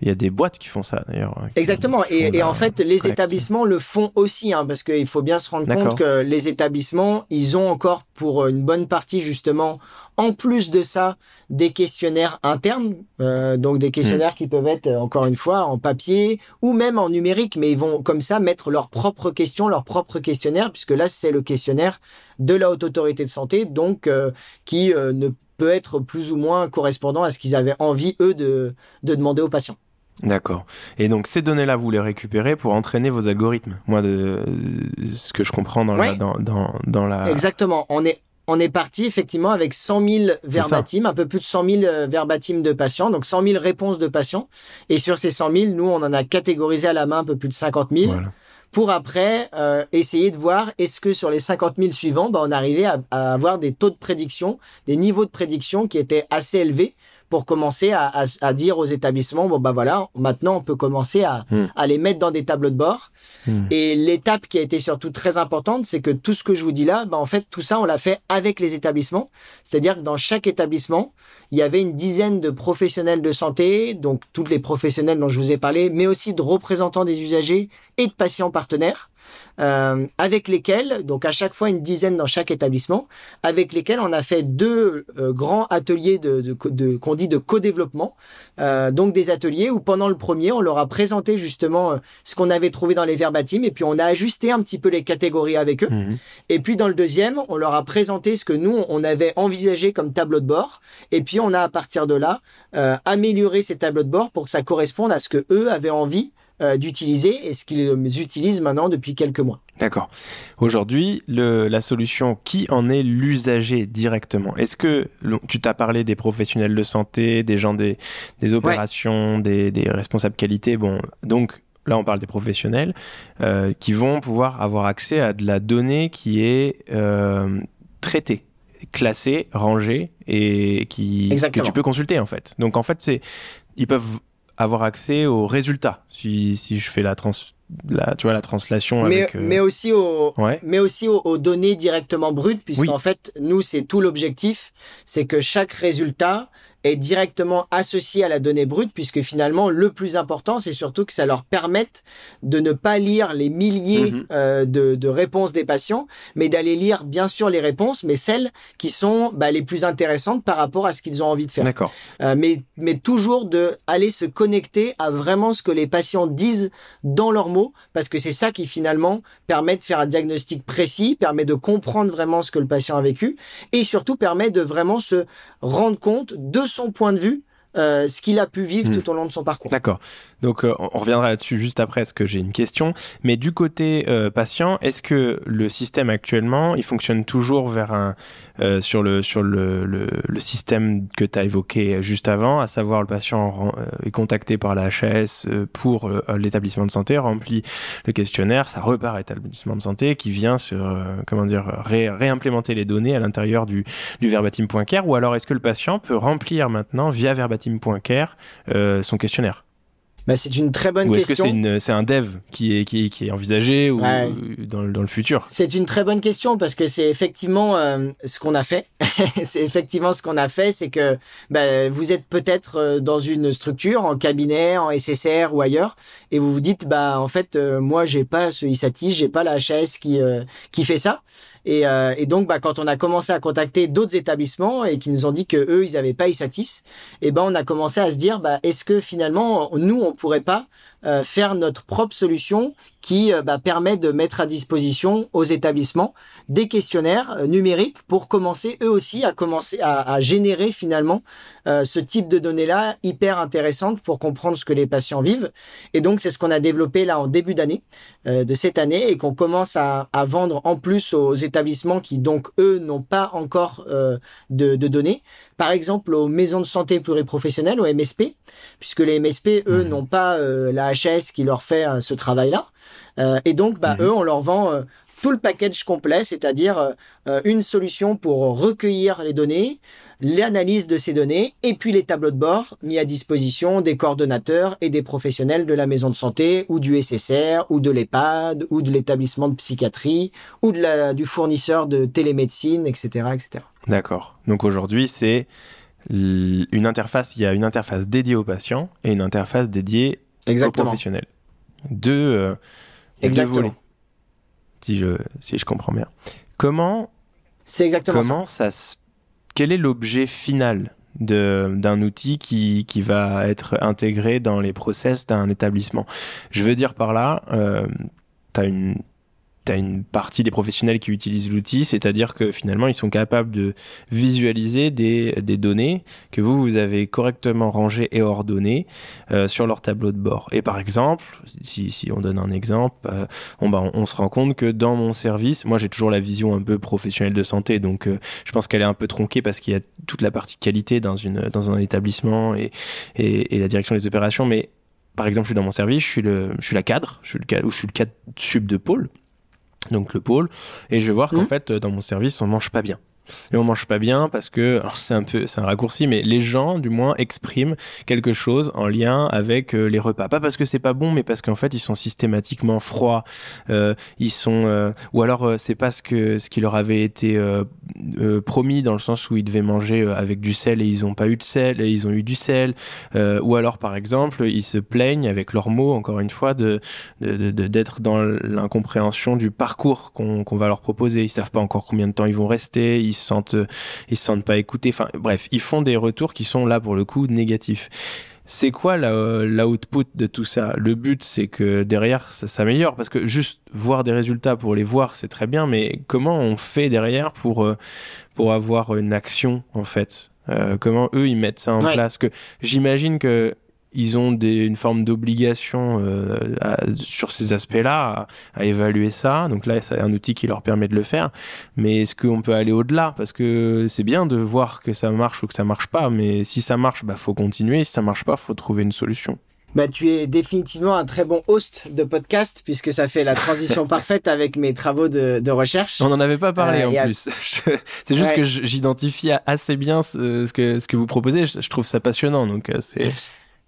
il y a des boîtes qui font ça d'ailleurs. Exactement. Et, en fait, les établissements le font aussi, hein, parce qu'il faut bien se rendre compte que les établissements, ils ont encore pour une bonne partie justement, en plus de ça, des questionnaires internes, euh, donc des questionnaires hmm. qui peuvent être encore une fois en papier ou même en numérique, mais ils vont comme ça mettre leurs propres questions, leurs propres questionnaires, puisque là c'est le questionnaire de la haute autorité de santé, donc euh, qui euh, ne peut être plus ou moins correspondant à ce qu'ils avaient envie eux de, de demander aux patients. D'accord. Et donc ces données-là, vous les récupérez pour entraîner vos algorithmes. Moi, de ce que je comprends dans, la, dans, dans, dans, la. Exactement. On est on est parti effectivement avec 100 000 verbatim, un peu plus de 100 000 euh, verbatim de patients, donc 100 000 réponses de patients. Et sur ces 100 000, nous, on en a catégorisé à la main un peu plus de 50 000. Pour après euh, essayer de voir est-ce que sur les 50 000 suivants, bah, on arrivait à, à avoir des taux de prédiction, des niveaux de prédiction qui étaient assez élevés pour commencer à, à, à, dire aux établissements bon bah voilà maintenant on peut commencer à, hmm. à les mettre dans des tableaux de bord hmm. et l'étape qui a été surtout très importante c'est que tout ce que je vous dis là bah en fait tout ça on l'a fait avec les établissements c'est-à-dire que dans chaque établissement il y avait une dizaine de professionnels de santé donc tous les professionnels dont je vous ai parlé mais aussi de représentants des usagers et de patients partenaires euh, avec lesquels, donc à chaque fois une dizaine dans chaque établissement, avec lesquels on a fait deux euh, grands ateliers de, de, de qu'on dit de co-développement, euh, donc des ateliers où pendant le premier on leur a présenté justement euh, ce qu'on avait trouvé dans les verbatim et puis on a ajusté un petit peu les catégories avec eux. Mhm. Et puis dans le deuxième, on leur a présenté ce que nous on avait envisagé comme tableau de bord et puis on a à partir de là euh, amélioré ces tableaux de bord pour que ça corresponde à ce que eux avaient envie d'utiliser et ce qu'ils utilisent maintenant depuis quelques mois. D'accord. Aujourd'hui, la solution, qui en est l'usager directement? Est-ce que tu t'as parlé des professionnels de santé, des gens des, opérations, des, responsables qualité? Bon, donc là, on parle des professionnels euh, qui vont pouvoir avoir accès à de la donnée qui est euh, traitée, classée, rangée et qui que tu peux consulter en fait. Donc en fait, c'est ils peuvent avoir accès aux résultats si, si je fais la trans la, tu vois, la translation mais, avec, euh, mais aussi aux, mais aussi aux, données directement brutes, puisqu'en fait, nous, c'est tout l'objectif, c'est que chaque résultat est directement associé à la donnée brute, puisque finalement, le plus important, c'est surtout que ça leur permette de ne pas lire les milliers mhm. euh, de, de, réponses des patients, mais d'aller lire, bien sûr, les réponses, mais celles qui sont bah, les plus intéressantes par rapport à ce qu'ils ont envie de faire. D'accord. Euh, mais, mais toujours de aller se connecter à vraiment ce que les patients disent dans leurs mots, parce que c'est ça qui finalement permet de faire un diagnostic précis, permet de comprendre vraiment ce que le patient a vécu, et surtout permet de vraiment se rendre compte de son point de vue euh, ce qu'il a pu vivre hmm. tout au long de son parcours. D'accord. Donc euh, on reviendra là-dessus juste après, parce que j'ai une question. Mais du côté euh, patient, est-ce que le système actuellement, il fonctionne toujours vers un euh, sur le sur le, le, système que tu as évoqué juste avant, à savoir le patient est contacté par la HAS pour l'établissement de santé, remplit le questionnaire, ça repart à l'établissement de santé qui vient sur comment dire ré, réimplémenter les données à l'intérieur du du verbatim.care ou alors est-ce que le patient peut remplir maintenant via verbatim.care son questionnaire? Bah, c'est une très bonne ou question. Est-ce que c'est un dev qui est, qui, qui est envisagé ou dans, dans, le futur? C'est une très bonne question parce que c'est effectivement euh, ce qu'on a fait. c'est effectivement ce qu'on a fait, c'est que bah, vous êtes peut-être euh, dans une structure, en cabinet, en SSR ou ailleurs, et vous vous dites bah en fait euh, moi j'ai pas ce ISATIS, j'ai pas la HAS qui qui fait ça. Et, et donc bah quand on a commencé à contacter d'autres établissements et qui nous ont dit que eux ils avaient pas ISATIS, et ben on a commencé à se dire bah est-ce que finalement nous on pourrait pas euh, faire notre propre solution qui euh, bah, permet de mettre à disposition aux établissements des questionnaires euh, numériques pour commencer eux aussi à commencer à, générer finalement ce type de données là hyper intéressantes pour comprendre ce que les patients vivent et donc c'est ce qu'on a développé là en début d'année de cette année et qu'on commence à, vendre en plus aux établissements qui donc eux n'ont pas encore de, de données par exemple aux maisons de santé pluriprofessionnelles, aux MSP, puisque les MSP, eux, mmh. n'ont pas la HS qui leur fait euh, ce travail-là. Euh, et donc, bah, mhm. eux, on leur vend euh, tout le package complet, c'est-à-dire une solution pour recueillir les données, l'analyse de ces données, et puis les tableaux de bord mis à disposition des coordonnateurs et des professionnels de la maison de santé, ou du SSR, ou de l'EHPAD, ou de l'établissement de psychiatrie, ou de la, du fournisseur de télémédecine, etc. etc. D'accord. Donc aujourd'hui, c'est une interface, il y a une interface dédiée aux patients et une interface dédiée Exactement. professionnel. Deux, euh, Exactement. si je, si je comprends bien. Comment, c'est exactement comment ça, quel est l'objet final d'un outil qui, qui va être intégré dans les process d'un établissement? Je veux dire par là, euh, tu as une tu as une partie des professionnels qui utilisent l'outil, c'est-à-dire que finalement, ils sont capables de visualiser des, données que vous, vous avez correctement rangées et ordonnées euh, sur leur tableau de bord. Et par exemple, si, on donne un exemple, euh, on, bah, on, se rend compte que dans mon service, moi j'ai toujours la vision un peu professionnelle de santé, donc euh, je pense qu'elle est un peu tronquée parce qu'il y a toute la partie qualité dans, un établissement et, la direction des opérations, mais par exemple, je suis dans mon service, je suis le, je suis la cadre, je suis le cadre, ou je suis le cadre sub de pôle donc le pôle, et je vais voir qu'en mmh. fait dans mon service on mange pas bien et on mange pas bien parce que c'est un peu c'est un raccourci mais les gens du moins expriment quelque chose en lien avec euh, les repas. Pas parce que c'est pas bon mais parce qu'en fait ils sont systématiquement froids. Euh, ils sont euh, ou alors c'est pas ce que ce qui leur avait été promis dans le sens où ils devaient manger avec du sel et ils ont pas eu de sel et ils ont eu du sel. Ou alors par exemple ils se plaignent avec leurs mots encore une fois de d'être dans l'incompréhension du parcours qu'on qu'on va leur proposer. Ils savent pas encore combien de temps ils vont rester se sentent, ils se sentent pas écoutés. Enfin, bref, ils font des retours qui sont là pour le coup négatifs. C'est quoi l'output de tout ça? Le but, c'est que derrière, ça s'améliore. Parce que juste voir des résultats pour les voir, c'est très bien. Mais comment on fait derrière pour, euh, pour avoir une action, en fait? Euh, Comment eux, ils mettent ça en place? Que J'imagine que ils ont des, une forme d'obligation euh, sur ces aspects-là, à, évaluer ça. Donc là, c'est un outil qui leur permet de le faire. Mais est-ce qu'on peut aller au-delà? Parce que c'est bien de voir que ça marche ou que ça marche pas, mais si ça marche, bah faut continuer. Si ça marche pas, faut trouver une solution. Bah, tu es définitivement un très bon host de podcast puisque ça fait la transition parfaite avec mes travaux de, de recherche. On n'en avait pas parlé euh, en plus. c'est juste que j'identifie assez bien ce, que, ce que vous proposez. Je, trouve ça passionnant. Donc, euh, c'est.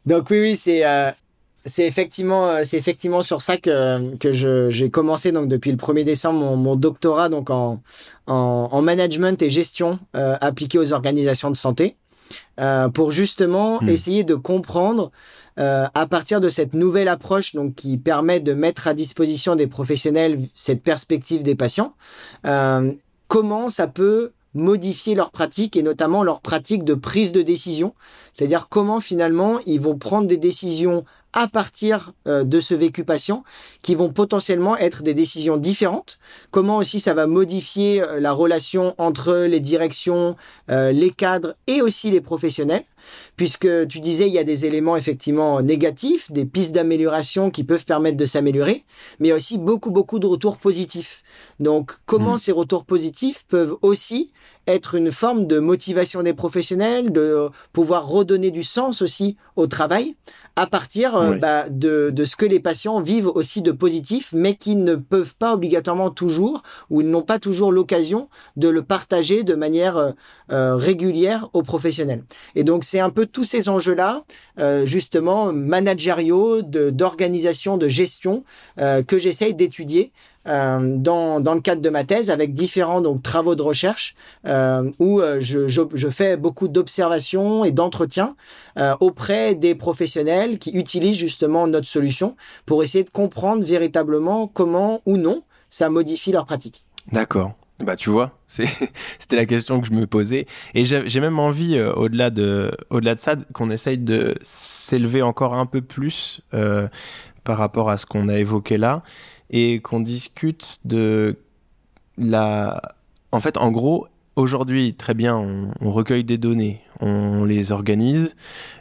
Donc oui, oui, c'est euh, c'est effectivement c'est effectivement sur ça que que je j'ai commencé donc depuis le 1er décembre mon, mon doctorat donc en, en, en management et gestion appliquée aux organisations de santé. Euh, pour justement hmm. essayer de comprendre euh, à partir de cette nouvelle approche donc qui permet de mettre à disposition des professionnels cette perspective des patients, euh, comment ça peut modifier leur pratique et notamment leur pratique de prise de décision, c'est-à-dire comment finalement ils vont prendre des décisions à partir euh, de ce vécu patient qui vont potentiellement être des décisions différentes. Comment aussi ça va modifier euh, la relation entre les directions, euh, les cadres et aussi les professionnels puisque tu disais il y a des éléments effectivement négatifs, des pistes d'amélioration qui peuvent permettre de s'améliorer, mais aussi beaucoup beaucoup de retours positifs. Donc comment hmm. ces retours positifs peuvent aussi être une forme de motivation des professionnels, de pouvoir redonner du sens aussi au travail à partir euh, bah, de, de, ce que les patients vivent aussi de positif, mais qui ne peuvent pas obligatoirement toujours, ou ils n'ont pas toujours l'occasion de le partager de manière euh, euh, régulière aux professionnels. Et donc c'est un peu tous ces enjeux-là, justement managériaux, d'organisation, de, gestion, que j'essaye d'étudier euh, dans, dans le cadre de ma thèse avec différents donc travaux de recherche euh, où euh, je, je, fais beaucoup d'observations et d'entretiens euh, auprès des professionnels qui utilisent justement notre solution pour essayer de comprendre véritablement comment ou non ça modifie leur pratique. D'accord. Bah tu vois, c'était la question que je me posais. Et j'ai même envie euh, au-delà de au-delà de ça qu'on essaye de s'élever encore un peu plus euh, par rapport à ce qu'on a évoqué là et qu'on discute de la... En fait, en gros, aujourd'hui, très bien, on, recueille des données, on les organise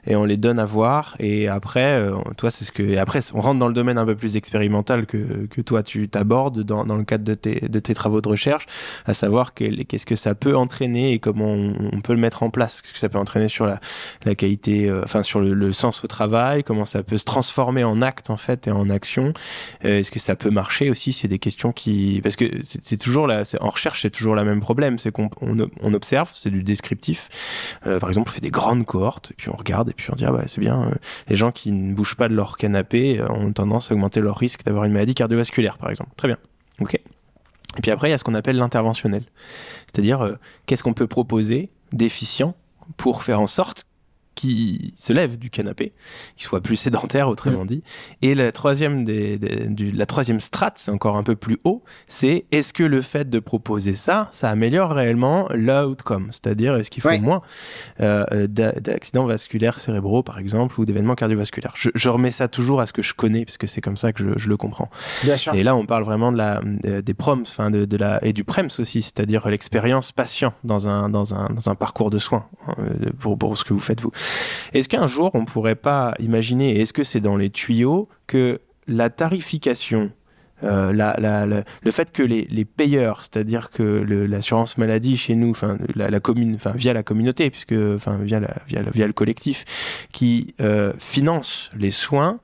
et on les donne à voir. Et après, euh, toi, c'est ce que. Après, on rentre dans le domaine un peu plus expérimental que, que toi, tu t'abordes dans, dans le cadre de tes, de tes travaux de recherche, à savoir qu'est-ce que ça peut entraîner et comment on, peut le mettre en place. Qu'est-ce que ça peut entraîner sur la, la qualité, euh, enfin, sur le, sens au travail, comment ça peut se transformer en acte, en fait, et en action. Euh, est-ce que ça peut marcher aussi? C'est des questions qui. Parce que c'est toujours là, en recherche, c'est toujours le même problème. C'est qu'on on, observe, c'est du descriptif. par exemple, on fait des grandes cohortes, et puis on regarde, et puis on dit, ah bah, c'est bien, euh, les gens qui ne bougent pas de leur canapé euh, ont tendance à augmenter leur risque d'avoir une maladie cardiovasculaire, par exemple. Très bien. Ok. Et puis après, il y a ce qu'on appelle l'interventionnel. C'est-à-dire, euh, qu'est-ce qu'on peut proposer d'efficient pour faire en sorte qui se lève du canapé, qui soit plus sédentaire autrement dit. Et la troisième des, du, la troisième strate, c'est encore un peu plus haut, c'est est-ce que le fait de proposer ça, ça améliore réellement l'outcome, c'est-à-dire est-ce qu'il faut moins euh, d'accidents vasculaires cérébraux par exemple ou d'événements cardiovasculaires? Je, je, remets ça toujours à ce que je connais parce que c'est comme ça que je, je le comprends. Bien sûr. Et là, on parle vraiment de la euh, des proms, enfin de, de, la et du prems aussi, c'est-à-dire l'expérience patient dans un dans un dans un parcours de soins hein, pour pour ce que vous faites vous. Est-ce qu'un jour, on pourrait pas imaginer, est-ce que c'est dans les tuyaux, que la tarification euh, le fait que les, payeurs, c'est-à-dire que l'assurance maladie chez nous, enfin la, commune, via la communauté, puisque enfin via via, le collectif, qui euh, finance les soins,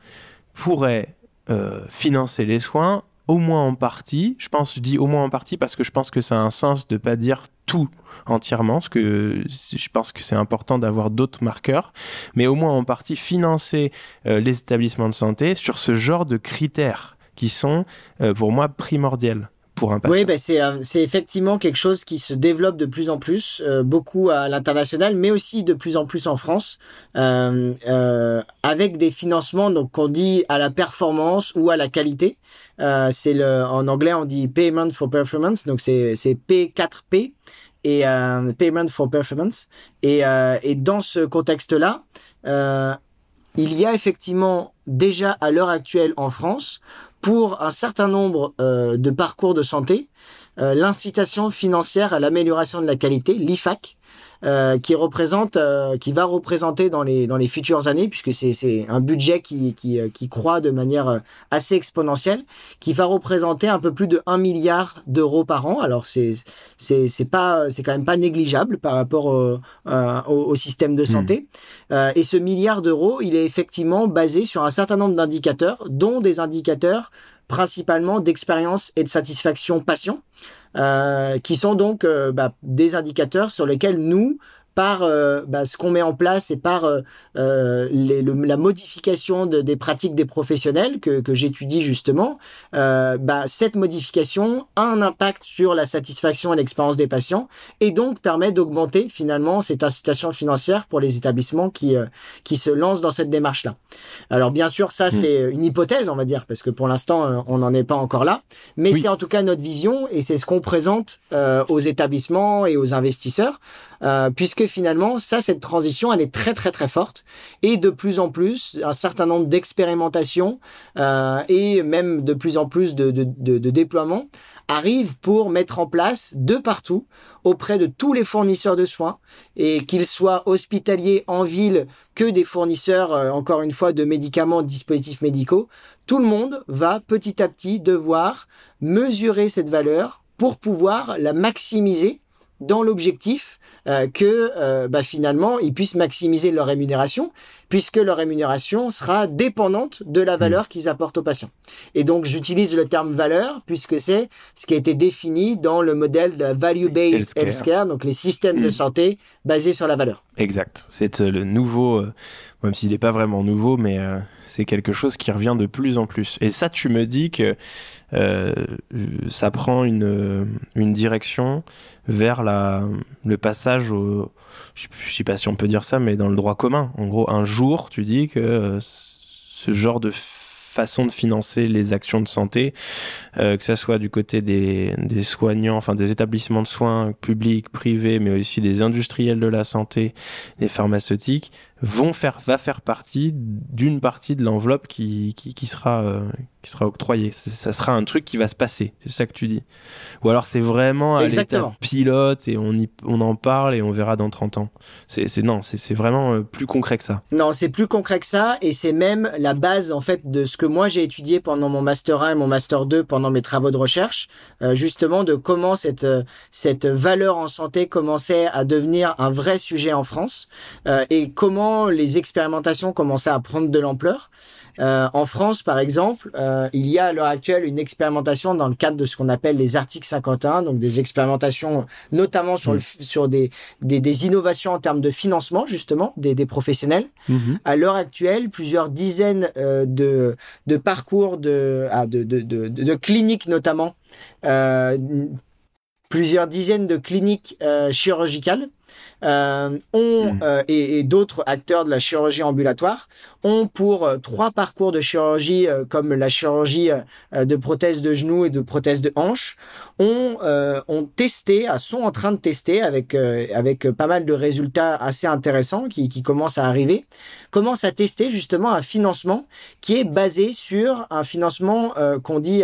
pourrait euh, financer les soins au moins en partie. Je pense, je dis au moins en partie parce que je pense que ça a un sens de pas dire tout entièrement, parce que je pense que c'est important d'avoir d'autres marqueurs, mais au moins en partie financer euh, les établissements de santé sur ce genre de critères qui sont euh, pour moi primordiels. Pour un patient. Oui, c'est euh, c'est effectivement quelque chose qui se développe de plus en plus, beaucoup à l'international, mais aussi de plus en plus en France, avec des financements donc qu'on dit à la performance ou à la qualité. Euh, c'est le, en anglais, on dit Payment for Performance, donc c'est, c'est P4P et euh, Payment for Performance. Et, euh, et dans ce contexte-là, euh, il y a effectivement déjà à l'heure actuelle en France, pour un certain nombre de parcours de santé, l'incitation financière à l'amélioration de la qualité, l'IFAC, euh, qui représente, euh, qui va représenter dans les dans les futures années, puisque c'est c'est un budget qui qui euh, qui croît de manière assez exponentielle, qui va représenter un peu plus de 1 milliard d'euros par an. Alors c'est c'est c'est pas c'est quand même pas négligeable par rapport au, au, système de santé. Hmm. et ce milliard d'euros, il est effectivement basé sur un certain nombre d'indicateurs, dont des indicateurs principalement d'expérience et de satisfaction patient, euh, qui sont donc euh, bah, des indicateurs sur lesquels nous, par euh, bah, ce qu'on met en place et par euh, euh les, la modification de, des pratiques des professionnels que, que j'étudie justement, euh, bah, cette modification a un impact sur la satisfaction et l'expérience des patients et donc permet d'augmenter finalement cette incitation financière pour les établissements qui, qui se lancent dans cette démarche-là. Alors bien sûr, ça hmm. c'est une hypothèse, on va dire, parce que pour l'instant on n'en est pas encore là, mais c'est en tout cas notre vision et c'est ce qu'on présente aux établissements et aux investisseurs. Euh, puisque finalement, ça, cette transition, elle est très très très forte, et de plus en plus, un certain nombre d'expérimentations euh, et même de plus en plus de déploiements arrivent pour mettre en place de partout auprès de tous les fournisseurs de soins et qu'ils soient hospitaliers en ville que des fournisseurs, euh, encore une fois, de médicaments, de dispositifs médicaux, tout le monde va petit à petit devoir mesurer cette valeur pour pouvoir la maximiser dans l'objectif euh, que euh, bah, finalement ils puissent maximiser leur rémunération puisque leur rémunération sera dépendante de la valeur qu'ils apportent aux patients. Et donc j'utilise le terme valeur puisque c'est ce qui a été défini dans le modèle de value-based healthcare, donc les systèmes de mm. santé basés sur la valeur. Exact. C'est euh, le nouveau, euh, même s'il n'est pas vraiment nouveau, mais euh, c'est quelque chose qui revient de plus en plus. Et ça, tu me dis que ça prend une, direction vers le passage au je, sais pas si on peut dire ça, mais dans le droit commun. En gros, un jour, tu dis que euh, ce genre de façon de financer les actions de santé, euh, que ça soit du côté des soignants, enfin des établissements de soins publics, privés, mais aussi des industriels de la santé, des pharmaceutiques, vont faire, va faire partie d'une partie de l'enveloppe qui, qui, qui sera, euh, qui sera octroyée. Ça sera un truc qui va se passer. C'est ça que tu dis. Ou alors c'est vraiment à l'état pilote et on, y, on en parle et on verra dans 30 ans. C'est, non, c'est, c'est vraiment euh, plus concret que ça. Non, c'est plus concret que ça et c'est même la base en fait de ce que moi j'ai étudié pendant mon master 1 et mon master 2 pendant mes travaux de recherche, euh, justement de comment cette cette valeur en santé commençait à devenir un vrai sujet en France et comment les expérimentations commençaient à prendre de l'ampleur. Euh, en France, par exemple, euh, il y a à l'heure actuelle une expérimentation dans le cadre de ce qu'on appelle les articles 51, donc des expérimentations notamment sur, le, mm. sur des, des, innovations en termes de financement, justement, des, des professionnels. Mm-hmm. À l'heure actuelle, plusieurs dizaines euh, de, de parcours de, ah, de, de, de, de, cliniques notamment, plusieurs dizaines de cliniques chirurgicales euh, ont hmm. euh, et, d'autres acteurs de la chirurgie ambulatoire ont pour euh, trois parcours de chirurgie comme la chirurgie de prothèse de genou et de prothèse de hanche ont ont testé, sont en train de tester avec avec pas mal de résultats assez intéressants qui qui commencent à arriver, commencent à tester justement un financement qui est basé sur un financement qu'on dit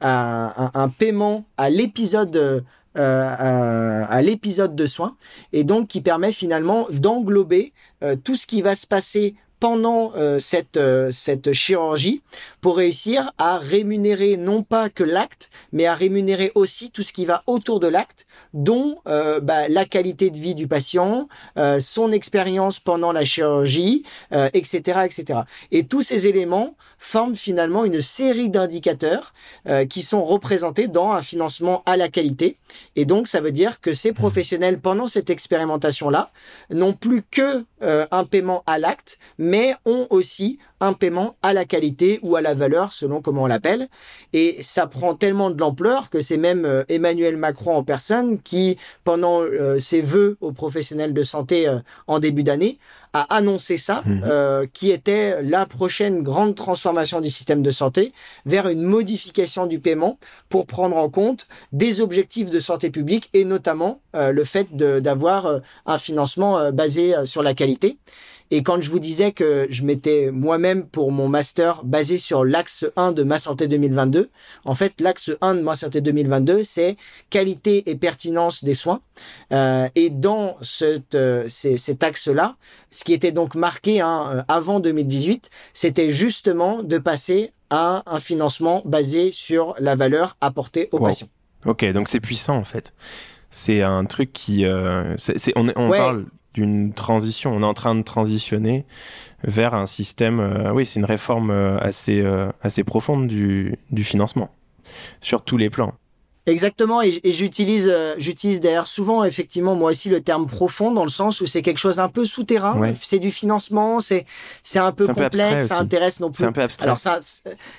un, paiement à l'épisode euh, à, l'épisode de soins et donc qui permet finalement d'englober euh, tout ce qui va se passer pendant euh, cette cette chirurgie pour réussir à rémunérer non pas que l'acte mais à rémunérer aussi tout ce qui va autour de l'acte dont bah, la qualité de vie du patient son expérience pendant la chirurgie etc etc et tous ces éléments forment finalement une série d'indicateurs euh, qui sont représentés dans un financement à la qualité. Et donc, ça veut dire que ces professionnels, pendant cette expérimentation-là, n'ont plus que euh, un paiement à l'acte, mais ont aussi un paiement à la qualité ou à la valeur, selon comment on l'appelle. Et ça prend tellement de l'ampleur que c'est même euh, Emmanuel Macron en personne qui, pendant ses vœux aux professionnels de santé en début d'année, a annoncé ça, mhm. euh, qui était la prochaine grande transformation du système de santé vers une modification du paiement pour prendre en compte des objectifs de santé publique et notamment euh, le fait d'avoir euh, un financement basé sur la qualité. Et quand je vous disais que je m'étais moi-même pour mon master basé sur l'axe 1 de Ma Santé 2022, en fait, l'axe 1 de Ma Santé 2022, c'est qualité et pertinence des soins. Euh, et dans cette, euh, cet axe-là, ce qui était donc marqué hein, avant 2018, c'était justement de passer à un financement basé sur la valeur apportée aux patients. Ok, donc c'est puissant en fait. C'est un truc qui, euh, c'est, on, on parle d'une transition. On est en train de transitionner vers un système. Euh, oui, c'est une réforme euh, assez euh, assez profonde du, du financement sur tous les plans. Exactement, et, j'utilise j'utilise d'ailleurs souvent effectivement moi aussi le terme profond dans le sens où c'est quelque chose un peu souterrain. C'est du financement, c'est c'est un peu complexe, ça intéresse non plus. C'est un peu abstrait. Alors ça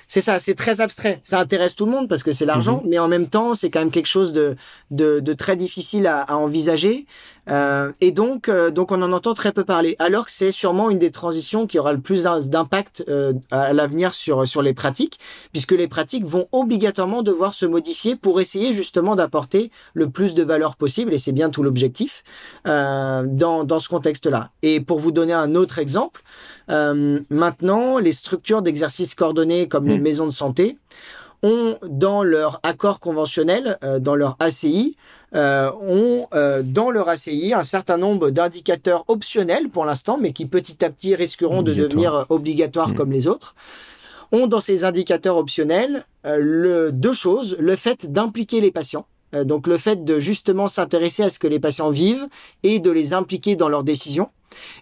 c'est ça, c'est très abstrait. Ça intéresse tout le monde parce que c'est l'argent, mhm. mais en même temps c'est quand même quelque chose de de, de très difficile à, à envisager. Euh, et donc, euh, donc on en entend très peu parler, alors que c'est sûrement une des transitions qui aura le plus d'impact euh, à l'avenir sur sur les pratiques, puisque les pratiques vont obligatoirement devoir se modifier pour essayer justement d'apporter le plus de valeur possible, et c'est bien tout l'objectif dans dans ce contexte-là. Et pour vous donner un autre exemple, maintenant les structures d'exercice coordonné comme les mmh. maisons de santé ont dans leur accord conventionnel, dans leur ACI, euh, ont euh, dans leur ACI un certain nombre d'indicateurs optionnels pour l'instant, mais qui petit à petit risqueront de devenir obligatoires mmh. comme les autres ont dans ces indicateurs optionnels euh, le, deux choses, le fait d'impliquer les patients, donc le fait de justement s'intéresser à ce que les patients vivent et de les impliquer dans leurs décisions,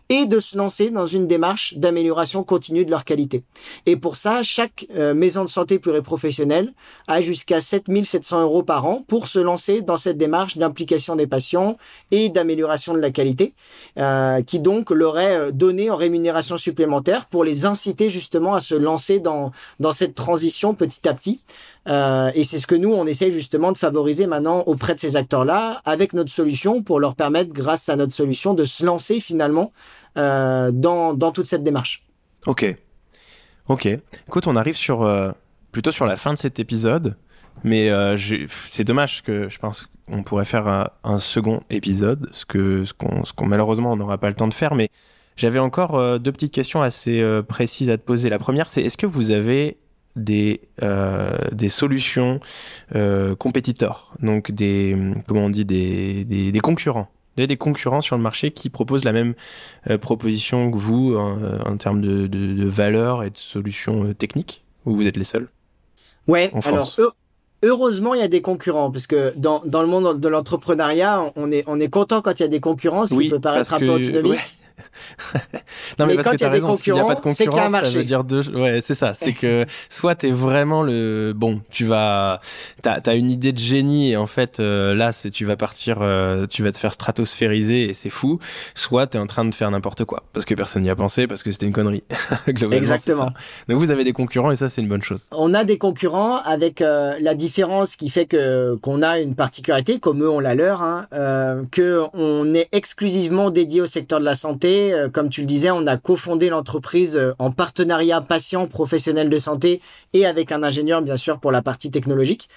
et de se lancer dans une démarche d'amélioration continue de leur qualité. Et pour ça, chaque euh, maison de santé pluriprofessionnelle a jusqu'à 7700 euros par an pour se lancer dans cette démarche d'implication des patients et d'amélioration de la qualité, euh, qui donc leur est euh, donné en rémunération supplémentaire pour les inciter justement à se lancer dans, cette transition petit à petit. Et c'est ce que nous, on essaye justement de favoriser maintenant auprès de ces acteurs-là avec notre solution pour leur permettre, grâce à notre solution, de se lancer finalement euh, dans, dans toute cette démarche. Ok. Ok. Écoute, on arrive sur, euh, plutôt sur la fin de cet épisode. Mais euh, c'est dommage que je pense qu'on pourrait faire un, second épisode, ce que ce qu'on qu'on malheureusement on n'aura pas le temps de faire. Mais j'avais encore deux petites questions assez précises à te poser. La première, c'est est-ce que vous avez des, des solutions euh, compétiteurs, donc des, comment on dit, des, des concurrents? Des, des concurrents sur le marché qui proposent la même euh, proposition que vous en, en termes de, de, de, valeur et de solutions euh, techniques, ou vous êtes les seuls? Ouais, en France. alors heureusement il y a des concurrents parce que dans, dans le monde de l'entrepreneuriat on est on est content quand il y a des concurrents ça peut paraître un peu antinomique non, mais, parce que tu as raison, s'il n'y a pas de concurrence, ça veut dire deux. Ouais, c'est ça. C'est que soit tu es vraiment le. Bon, tu vas. Tu as, une idée de génie et en fait, euh, là, c'est tu vas partir, euh, tu vas te faire stratosphériser et c'est fou. Soit tu es en train de faire n'importe quoi parce que personne n'y a pensé, parce que c'était une connerie. Exactement. Donc vous avez des concurrents et ça, c'est une bonne chose. On a des concurrents avec euh, la différence qui fait que qu'on a une particularité, comme eux ont la leur, hein, que on est exclusivement dédié au secteur de la santé euh, comme tu le disais, on a cofondé l'entreprise euh, en partenariat patient professionnel de santé et avec un ingénieur, bien sûr, pour la partie technologique.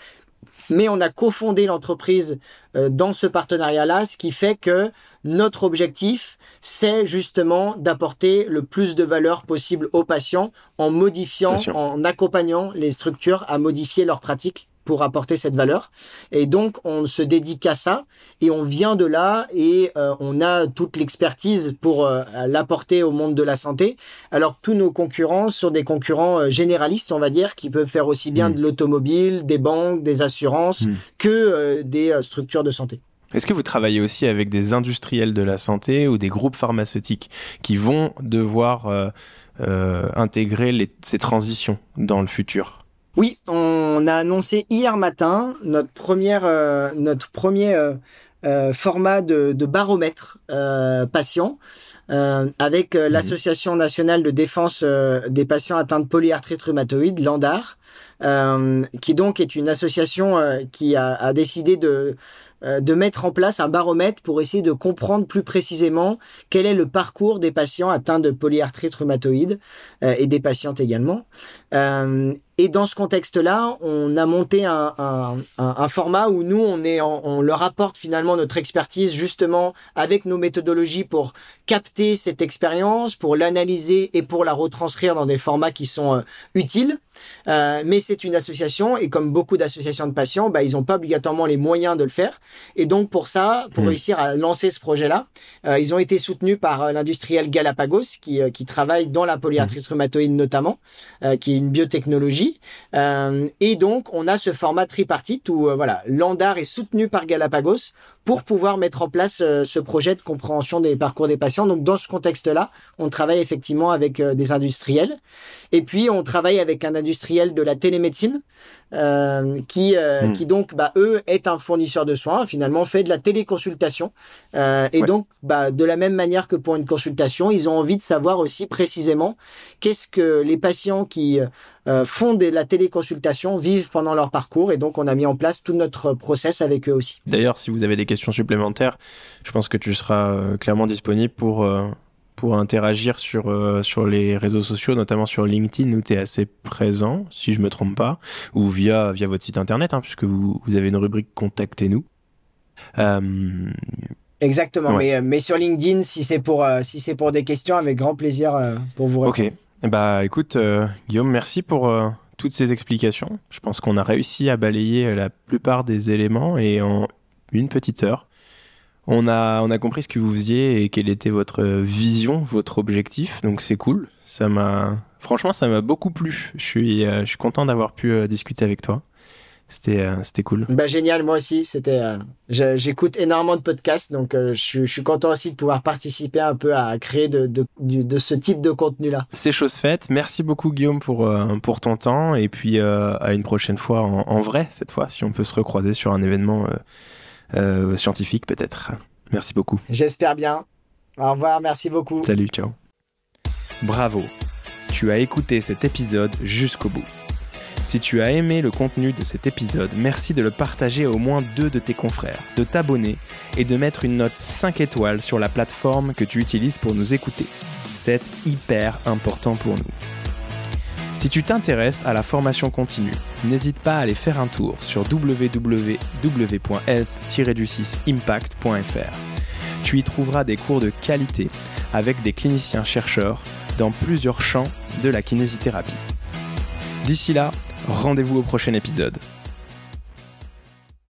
Mais on a cofondé l'entreprise euh, dans ce partenariat-là, ce qui fait que notre objectif, c'est justement d'apporter le plus de valeur possible aux patients en modifiant, en accompagnant les structures à modifier leurs pratiques pour apporter cette valeur. Et donc, on se dédie qu'à ça et on vient de là et euh, on a toute l'expertise pour euh, l'apporter au monde de la santé. Alors, tous nos concurrents sont des concurrents euh, généralistes, on va dire, qui peuvent faire aussi bien hmm. de l'automobile, des banques, des assurances hmm. que des structures de santé. Est-ce que vous travaillez aussi avec des industriels de la santé ou des groupes pharmaceutiques qui vont devoir intégrer les, ces transitions dans le futur? Oui, on a annoncé hier matin notre première, euh, notre premier euh, euh, format de, baromètre patient avec mhm. l'association nationale de défense des patients atteints de polyarthrite rhumatoïde, l'ANDAR, qui donc est une association qui a, décidé de de mettre en place un baromètre pour essayer de comprendre plus précisément quel est le parcours des patients atteints de polyarthrite rhumatoïde euh, et des patientes également. Euh, et dans ce contexte-là, on a monté un, un, un, format où nous, on, est on leur apporte finalement notre expertise justement avec nos méthodologies pour capter cette expérience, pour l'analyser et pour la retranscrire dans des formats qui sont euh, utiles. Euh, mais c'est une association et comme beaucoup d'associations de patients, bah, ils n'ont pas obligatoirement les moyens de le faire. Et donc pour ça, pour mmh. réussir à lancer ce projet-là, euh, ils ont été soutenus par euh, l'industriel Galapagos qui, qui travaille dans la polyarthrite mmh. rhumatoïde notamment, qui est une biotechnologie. et donc on a ce format tripartite où voilà, Landar est soutenu par Galapagos pour pouvoir mettre en place ce projet de compréhension des parcours des patients. Donc dans ce contexte-là, on travaille effectivement avec des industriels et puis on travaille avec un industriel de la télémédecine euh, qui euh, hmm. qui donc bah eux est un fournisseur de soins finalement fait de la téléconsultation euh, et donc bah de la même manière que pour une consultation ils ont envie de savoir aussi précisément qu'est-ce que les patients qui euh, font de la téléconsultation vivent pendant leur parcours et donc on a mis en place tout notre process avec eux aussi. D'ailleurs si vous avez des questions supplémentaires je pense que tu seras clairement disponible pour pour interagir sur, euh, sur les réseaux sociaux, notamment sur LinkedIn où tu es assez présent, si je me trompe pas, ou via, via votre site internet, hein, puisque vous, vous avez une rubrique Contactez-nous. Euh... Exactement, mais, euh, mais sur LinkedIn, si c'est pour, si c'est pour des questions, avec grand plaisir pour vous répondre. Ok, bah écoute, Guillaume, merci pour toutes ces explications. Je pense qu'on a réussi à balayer la plupart des éléments et en une petite heure. On a, on a compris ce que vous faisiez et quelle était votre vision, votre objectif. Donc c'est cool. Ça m'a, franchement, ça m'a beaucoup plu. Je suis, euh, je suis content d'avoir pu euh, discuter avec toi. C'était, euh, c'était cool. Bah génial, moi aussi. C'était, j'écoute énormément de podcasts, donc je, je, suis content aussi de pouvoir participer un peu à créer de, de, de ce type de contenu-là. C'est chose faite. Merci beaucoup Guillaume pour pour ton temps et puis à une prochaine fois en, en, vrai cette fois, si on peut se recroiser sur un événement euh, scientifique peut-être. Merci beaucoup. J'espère bien. Au revoir, merci beaucoup. Salut, ciao. Bravo, tu as écouté cet épisode jusqu'au bout. Si tu as aimé le contenu de cet épisode, merci de le partager à au moins deux de tes confrères, de t'abonner et de mettre une note 5 étoiles sur la plateforme que tu utilises pour nous écouter. C'est hyper important pour nous. Si tu t'intéresses à la formation continue, n'hésite pas à aller faire un tour sur www.health-impact.fr. Tu y trouveras des cours de qualité avec des cliniciens chercheurs dans plusieurs champs de la kinésithérapie. D'ici là, rendez-vous au prochain épisode.